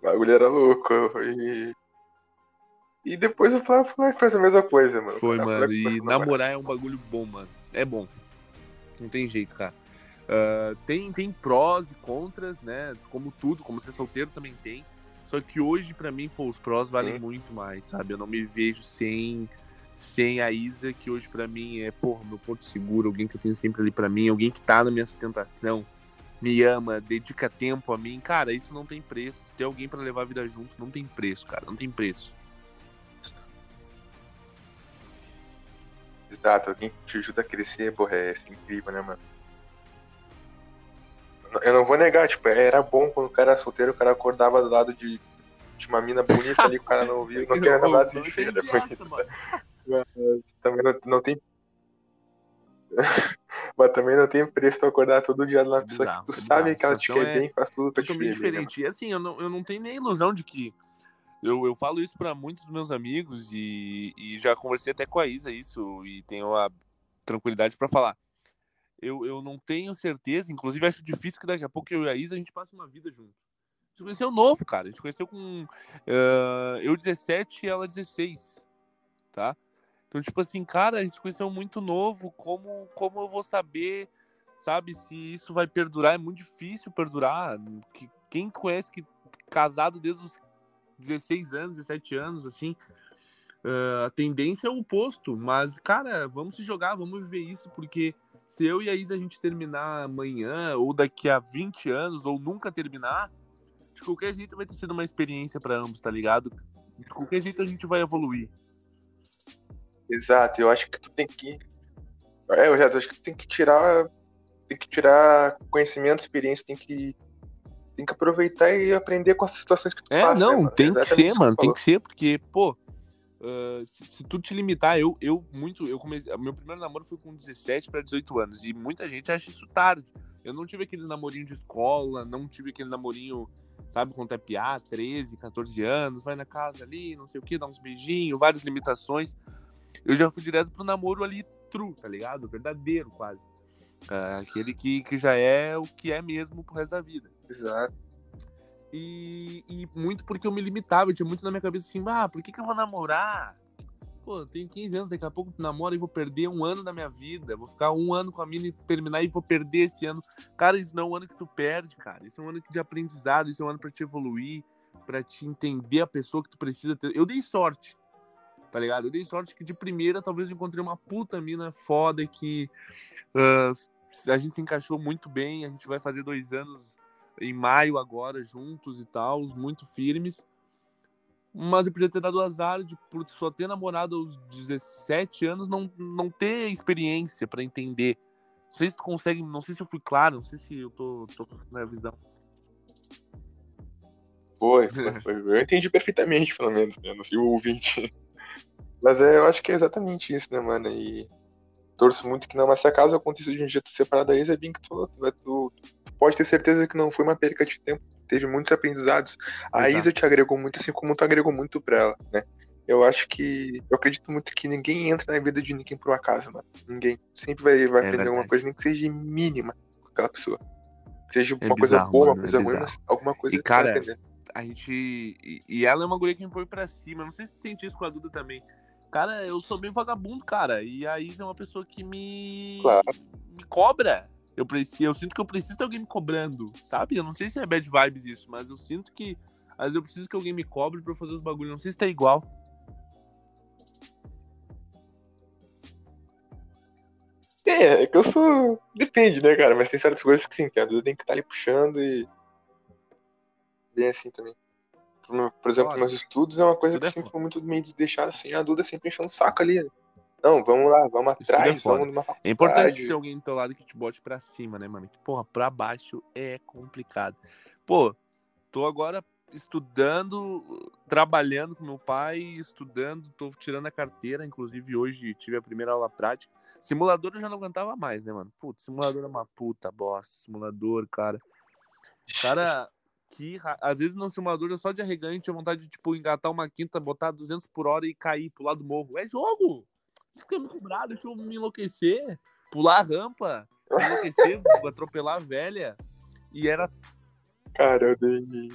O bagulho era louco. E, e depois o Flávio foi- fez a mesma coisa, mano. Foi, O Flávio mano. E namorar. é um bagulho bom, mano. É bom. Não tem jeito, cara. Ah, tem, tem prós e contras, né? Como tudo, como ser solteiro também tem. Só que hoje, pra mim, pô, os prós valem Sim. muito mais, sabe? Eu não me vejo sem, sem a Isa, que hoje pra mim é, porra, meu porto seguro, alguém que eu tenho sempre ali pra mim, alguém que tá na minha sustentação, me ama, dedica tempo a mim. Cara, isso não tem preço. Ter alguém pra levar a vida junto não tem preço, cara. Não tem preço. Exato, alguém que te ajuda a crescer, porra, é é incrível, né, mano? Eu não vou negar, tipo, era bom quando o cara era solteiro, o cara acordava do lado de, de uma mina bonita ali, o cara não viu, não queria nada bonito. mano. Também não, não tem. Mas também não tem preço tu acordar todo dia de uma pessoa Bizarro, que tu é sabe bizarro. que ela te quer é bem, faz tudo pra te ver. bem, né, diferente. E assim, eu não, eu não tenho nem ilusão de que. Eu, eu falo isso pra muitos dos meus amigos e, e já conversei até com a Isa isso e tenho a tranquilidade pra falar. Eu, eu não tenho certeza, inclusive acho difícil que daqui a pouco eu e a Isa a gente passe uma vida junto. A gente conheceu novo, cara. A gente conheceu com ah, eu 17 e ela 16, tá? Então, tipo assim, cara, a gente conheceu muito novo. Como, como eu vou saber, sabe, se isso vai perdurar? É muito difícil perdurar. Que, quem conhece que casado desde os 16 anos, 17 anos, assim, ah, a tendência é o oposto. Mas, cara, vamos se jogar, vamos viver isso, porque se eu e a Isa a gente terminar amanhã, ou daqui a 20 anos, ou nunca terminar, de qualquer jeito vai ter sido uma experiência para ambos, tá ligado? De qualquer jeito a gente vai evoluir. Exato, eu acho que tu tem que. É, eu já acho que tu tem que tirar. Tem que tirar conhecimento, experiência, tem que. Tem que aproveitar e aprender com as situações que tu É, passa. né, não, mano? tem que ser, mano, tem que ser, porque, pô, ah, se, se tu te limitar, eu, eu muito, eu comecei, meu primeiro namoro foi com 17 para 18 anos, e muita gente acha isso tarde. Eu não tive aquele namorinho de escola, não tive aquele namorinho, sabe, é piá, 13, 14 anos, vai na casa ali, não sei o que, dá uns beijinhos, várias limitações. Eu já fui direto pro namoro ali, true, tá ligado? Verdadeiro, quase. Ah, aquele que, que já é o que é mesmo pro resto da vida. Exato. E, e muito porque eu me limitava, eu tinha muito na minha cabeça assim, ah, por que, que eu vou namorar? Pô, eu tenho 15 anos, daqui a pouco namoro e vou perder um ano da minha vida. Vou ficar um ano com a mina e terminar e vou perder esse ano. Cara, isso não é um ano que tu perde, cara. Isso é um ano de aprendizado, isso é um ano pra te evoluir, pra te entender a pessoa que tu precisa ter. Eu dei sorte, tá ligado? Eu dei sorte que de primeira talvez eu encontrei uma puta mina foda que ah, a gente se encaixou muito bem, a gente vai fazer dois anos em maio agora, juntos e tal, muito firmes. Mas eu podia ter dado azar de, por só ter namorado aos 17 anos, não, não ter experiência para entender. Não sei se tu consegue, não sei se eu fui claro, não sei se eu tô, tô com a visão. Foi, foi, foi, Eu entendi perfeitamente, pelo menos, né? Não sei o ouvinte. Mas é, eu acho que é exatamente isso, né, mano? E torço muito que não, mas se acaso aconteça de um jeito separado Isa, é bem que tu tu, tu, tu, pode ter certeza que não foi uma perca de tempo, teve muitos aprendizados. A Exato. Isa te agregou muito, assim como tu agregou muito pra ela, né? Eu acho que. Eu acredito muito que ninguém entra na vida de ninguém por um acaso, mano. Ninguém. Sempre vai, vai é aprender verdade. alguma coisa, nem que seja mínima com aquela pessoa. Seja é uma bizarro, coisa boa, mano, uma coisa é ruim, mas alguma coisa e, cara. A gente. E, ela é uma guria que me põe pra cima. Não sei se tu sente isso com a Duda também. Cara, eu sou bem vagabundo, cara. E a Isa é uma pessoa que me. Claro. Me cobra. Eu, preciso, eu sinto que eu preciso de alguém me cobrando, sabe? Eu não sei se é bad vibes isso, mas eu sinto que. Às vezes eu preciso que alguém me cobre pra eu fazer os bagulhos. Não sei se tá igual. É, é que eu sou. Depende, né, cara? Mas tem certas coisas que sim, que a Duda tem que estar tá ali puxando e. Bem assim também. Por exemplo, Olha, meus estudos é uma coisa que é sempre foi muito meio deixar assim, a Duda sempre enchendo o saco ali. Não, vamos lá, vamos é atrás, é vamos numa faculdade. É importante ter alguém do teu lado que te bote pra cima, né, mano? Que, porra, pra baixo é complicado. Pô, tô agora estudando, trabalhando com meu pai, estudando, tô tirando a carteira, inclusive hoje tive a primeira aula prática. Simulador eu já não aguentava mais, né, mano? Putz, simulador é uma puta bosta, simulador, cara. Cara, que às vezes no simulador é só de arregante, tinha vontade de, tipo, engatar uma quinta, botar 200 por hora e cair pro lado do morro. É jogo! Fica me cobrado, deixa eu me enlouquecer, pular a rampa, me enlouquecer, atropelar a velha. E era. Cara, eu dei.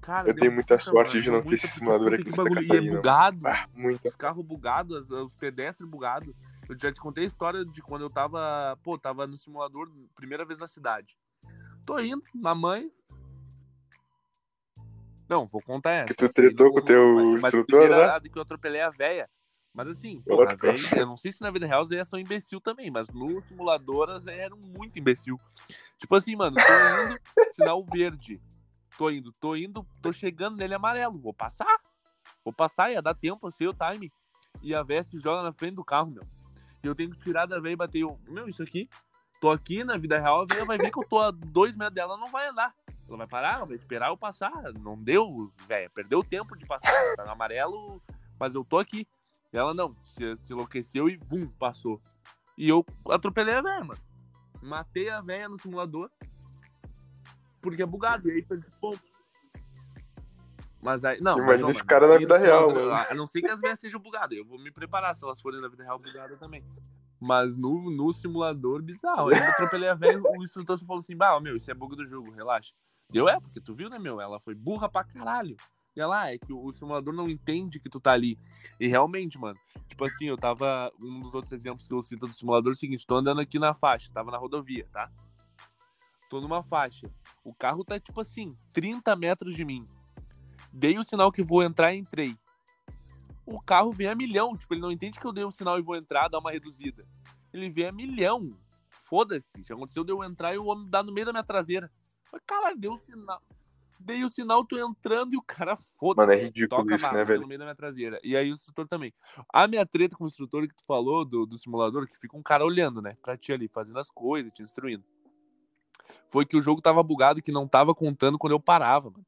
Cara, eu dei muita sorte mano, de não ter esse simulador aqui. Bagulho, e é bugado. Ah, muita. Os carros bugados, os pedestres bugados. Eu já te contei a história de quando eu tava, pô, tava no simulador, primeira vez na cidade. Tô indo, na mãe. Não, vou contar essa. Que tu tretou com o teu mas, instrutor, mas né? que eu atropelei a véia. Mas assim, pô, eu não sei se na vida real as véias são imbecil também, mas no simulador as véias eram muito imbecil. Tipo assim, mano, tô indo, sinal verde. Tô indo, tô indo, tô chegando nele amarelo. Vou passar. Vou passar, ia dar tempo, eu sei o time. E a véia se joga na frente do carro, meu. E eu tenho que tirar da veia e bater. Eu, meu, isso aqui. Tô aqui na vida real, a veia vai ver que eu tô a dois metros dela, não vai andar. Ela vai parar, ela vai esperar eu passar. Não deu, velho. Perdeu o tempo de passar. Tá no amarelo, mas eu tô aqui. Ela não, se, se enlouqueceu e vum, passou. E eu atropelei a velha, mano. Matei a velha no simulador. Porque é bugado. E aí perdi ponto. Mas aí. Não, Imagina mas, esse cara na vida real, mano. A não ser que as velhas sejam bugadas. Eu vou me preparar se elas forem na vida real bugadas também. Mas no, no simulador, bizarro. Eu atropelei a velha, o instrutor falou assim: bah, meu, isso é bug do jogo, relaxa. Deu é, porque tu viu, né, meu? Ela foi burra pra caralho. Ela, ah, é que o simulador não entende que tu tá ali. E realmente, mano, tipo assim, eu tava. Um dos outros exemplos que eu cito do simulador é o seguinte: tô andando aqui na faixa, tava na rodovia, tá? Tô numa faixa. O carro tá, tipo assim, 30 metros de mim. Dei o sinal que vou entrar e entrei. O carro vem a milhão. Tipo, ele não entende que eu dei o sinal e vou entrar, dar uma reduzida. Ele vem a milhão. Foda-se. Já aconteceu de eu entrar e o homem dar no meio da minha traseira. Mas, cara, deu sinal. Dei o sinal, tô entrando e o cara foda. Mano, é ridículo Toca isso, né, velho? No meio da minha traseira. E aí o instrutor também. A minha treta com o instrutor que tu falou do, do simulador, que fica um cara olhando, né? Pra ti ali, fazendo as coisas, te instruindo. Foi que o jogo tava bugado, que não tava contando quando eu parava, mano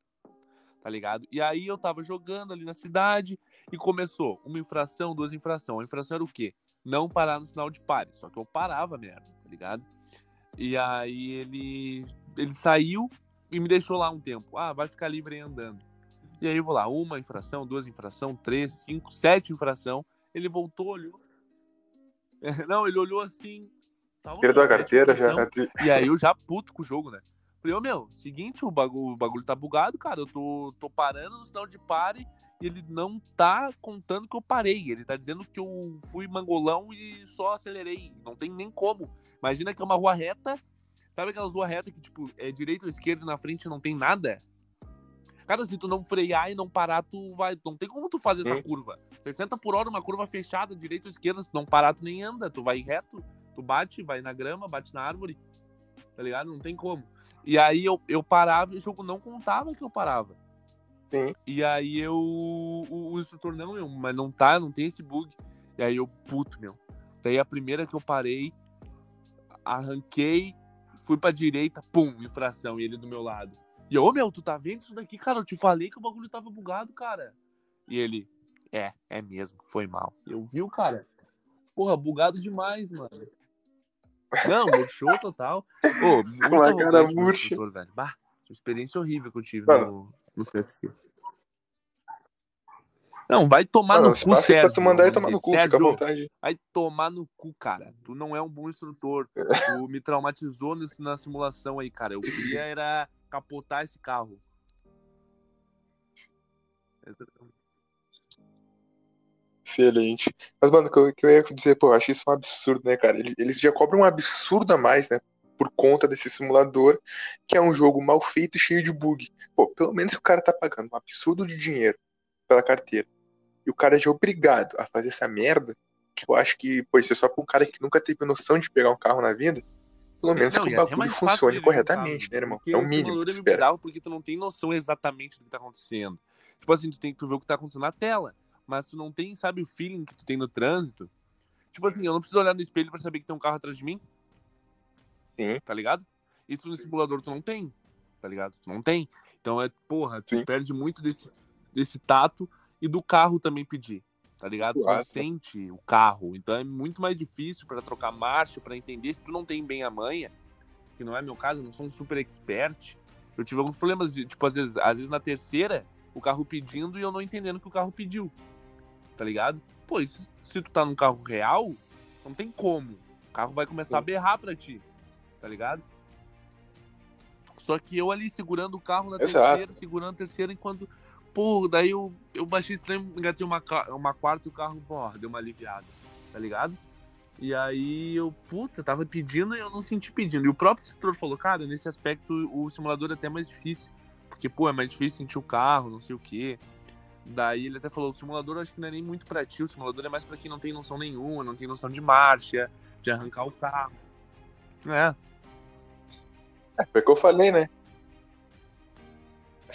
tá ligado? E aí eu tava jogando ali na cidade e começou uma infração, duas infrações. A infração era o quê? Não parar no sinal de pare. Só que eu parava merda, tá ligado? E aí ele ele saiu e me deixou lá um tempo. Ah, vai ficar livre aí andando. E aí eu vou lá, uma infração, duas infração, três, cinco, sete infração. Ele voltou, olhou. Não, ele olhou assim. Perdeu a carteira já. E aí eu já puto com o jogo, né? Falei, ô meu, seguinte, o bagulho, o bagulho tá bugado, cara. Eu tô, tô parando no sinal de pare e ele não tá contando que eu parei. Ele tá dizendo que eu fui mangolão e só acelerei. Não tem nem como. Imagina que é uma rua reta. Sabe aquelas ruas retas que, tipo, é direita ou esquerda e na frente não tem nada? Cara, se tu não frear e não parar, tu vai. Não tem como tu fazer essa curva. 60 por hora, uma curva fechada, direita ou esquerda, se tu não parar, tu nem anda, tu vai reto. Tu bate, vai na grama, bate na árvore, tá ligado? Não tem como. E aí eu, eu parava e o jogo não contava que eu parava. Sim. E aí eu. O, o instrutor, não, meu, mas não tá, não tem esse bug. E aí eu, puto, meu. Daí a primeira que eu parei, arranquei, fui pra direita, pum, infração, e ele do meu lado. E eu, ô meu, tu tá vendo isso daqui, cara? Eu te falei que o bagulho tava bugado, cara. E ele, é, é mesmo, foi mal. Eu vi o cara. Porra, bugado demais, mano. Não, murchou total. Ô, muito cara murcha. instrutor, velho. Bah, experiência horrível que eu tive Mano. no, no CFC. Não, vai tomar Mano, no o cu, espaço Sérgio. tu mandar é e tomar no cu, dele. fica à Sérgio, vontade. Vai tomar no cu, cara. Tu não é um bom instrutor. Tu me traumatizou nesse, na simulação aí, cara. Eu queria era capotar esse carro. Excelente. Mas, mano, o que eu, que eu ia dizer, pô, eu acho isso um absurdo, né, cara? Eles, já cobram um absurdo a mais, né? Por conta desse simulador, que é um jogo mal feito e cheio de bug. Pô, pelo menos o cara tá pagando um absurdo de dinheiro pela carteira e o cara já é obrigado a fazer essa merda, que eu acho que, pô, isso é só pra um cara que nunca teve noção de pegar um carro na vida, pelo menos Não, que o até bagulho funcione um corretamente, né, irmão? É o mínimo que é espera. bizarro porque tu não tem noção exatamente do que tá acontecendo. Tipo assim, tu tem que tu ver o que tá acontecendo na tela, mas tu não tem, sabe, o feeling que tu tem no trânsito. Tipo assim, eu não preciso olhar no espelho pra saber que tem um carro atrás de mim, Sim, tá ligado? Isso no simulador tu não tem, tá ligado? Tu não tem. Então é, porra, tu Sim. perde muito desse, desse tato e do carro também pedir, tá ligado? Claro. sente o carro. Então é muito mais difícil pra trocar marcha, pra entender se tu não tem bem a manha, que não é meu caso, eu não sou um super expert. Eu tive alguns problemas de, tipo, às vezes, às vezes na terceira, o carro pedindo e eu não entendendo o que o carro pediu. Tá ligado? Pô, isso, se tu tá num carro real, não tem como. O carro vai começar a Sim. berrar pra ti. Tá ligado? Só que eu ali segurando o carro na Exato. terceira, segurando a terceira, enquanto. Pô, daí eu, eu baixei estranho, engatei uma, uma quarta e o carro, pô, deu uma aliviada. Tá ligado? E aí eu, puta, tava pedindo e eu não senti pedindo. E o próprio instrutor falou, cara, nesse aspecto o simulador é até mais difícil. Porque, pô, é mais difícil sentir o carro, não sei o quê. Daí ele até falou, o simulador acho que não é nem muito pra ti, o simulador é mais pra quem não tem noção nenhuma, não tem noção de marcha, de arrancar o carro. É, É, foi o que eu falei, né?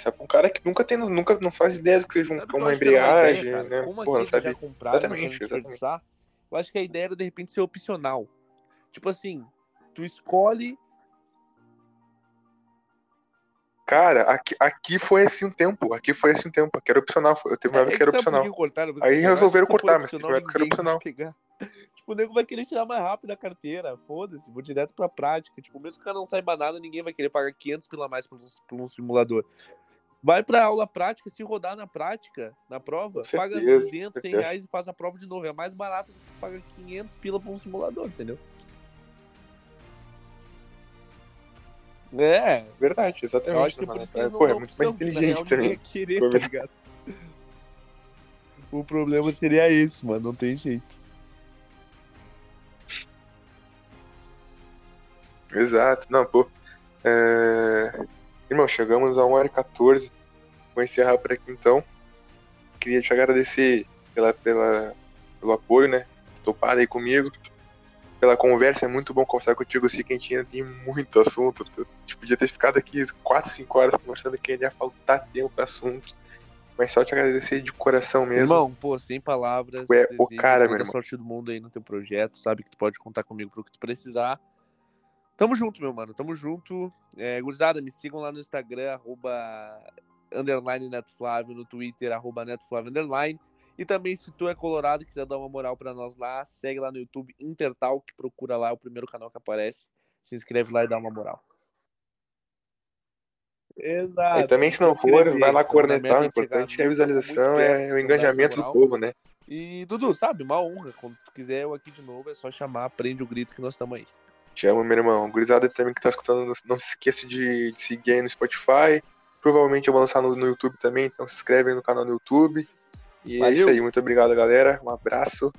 É pra um cara que nunca tem, nunca não faz ideia do que seja um- Sabe eu uma embreagem, ideia, né? Como Porra, sabe. Exatamente, querem exatamente. eu acho que a ideia era de repente ser opcional. Tipo assim, tu escolhe. Cara, aqui, aqui foi assim um tempo. Aqui foi assim um tempo. Aqui era opcional. Eu teve uma época que era É, sabe opcional. cortaram? Você Aí sabe, resolveram cortar, mas teve uma época que era opcional. pegar. Tipo, o nego vai querer tirar mais rápido a carteira. Foda-se, vou direto pra prática. Tipo, mesmo que o cara não saiba nada, ninguém vai querer pagar 500 pila a mais por um, por um simulador. Vai pra aula prática, se rodar na prática, na prova, Com paga certeza, 200, 100 certeza. reais e faz a prova de novo. É mais barato do que pagar 500 pila pra um simulador, entendeu? É, Verdade, eu exatamente. acho que é por isso que eles não Pô, é muito mais inteligente também. ia querer, tá? O problema seria esse, mano. Não tem jeito. Exato. Não, pô. É... Irmão, chegamos a 1 hora e 14. Vou encerrar por aqui então. Queria te agradecer pela, pela, pelo apoio, né? Topado aí comigo. Pela conversa, é muito bom conversar contigo assim, que a gente ainda tem muito assunto. A gente podia ter ficado aqui 4, 5 horas conversando que ainda ia faltar tempo pra assunto. Mas só te agradecer de coração mesmo. Irmão, pô, sem palavras. É o cara, meu irmão. sorte do mundo aí no teu projeto. Sabe que tu pode contar comigo pro que tu precisar. Tamo junto, meu mano. Tamo junto. É, gurizada, me sigam lá no Instagram, arroba underline netflávio, no Twitter, arroba netflávio underline. E também, se tu é colorado e quiser dar uma moral pra nós lá, segue lá no YouTube Intertalk, procura lá, é o primeiro canal que aparece. Se inscreve lá e dá uma moral. Exato. E também, se não for, vai lá cornetar. O importante é a visualização, é o engajamento do povo, né? E, Dudu, sabe, uma honra. Quando tu quiser eu aqui de novo, é só chamar, prende o grito que nós estamos aí. Te amo, meu irmão. Gurizada também que tá escutando, não- não se esqueça de, de seguir aí no Spotify. Provavelmente eu vou lançar no, no YouTube também, então se inscreve aí no canal no YouTube. E é Valeu. isso aí. Muito obrigado, galera. Um abraço.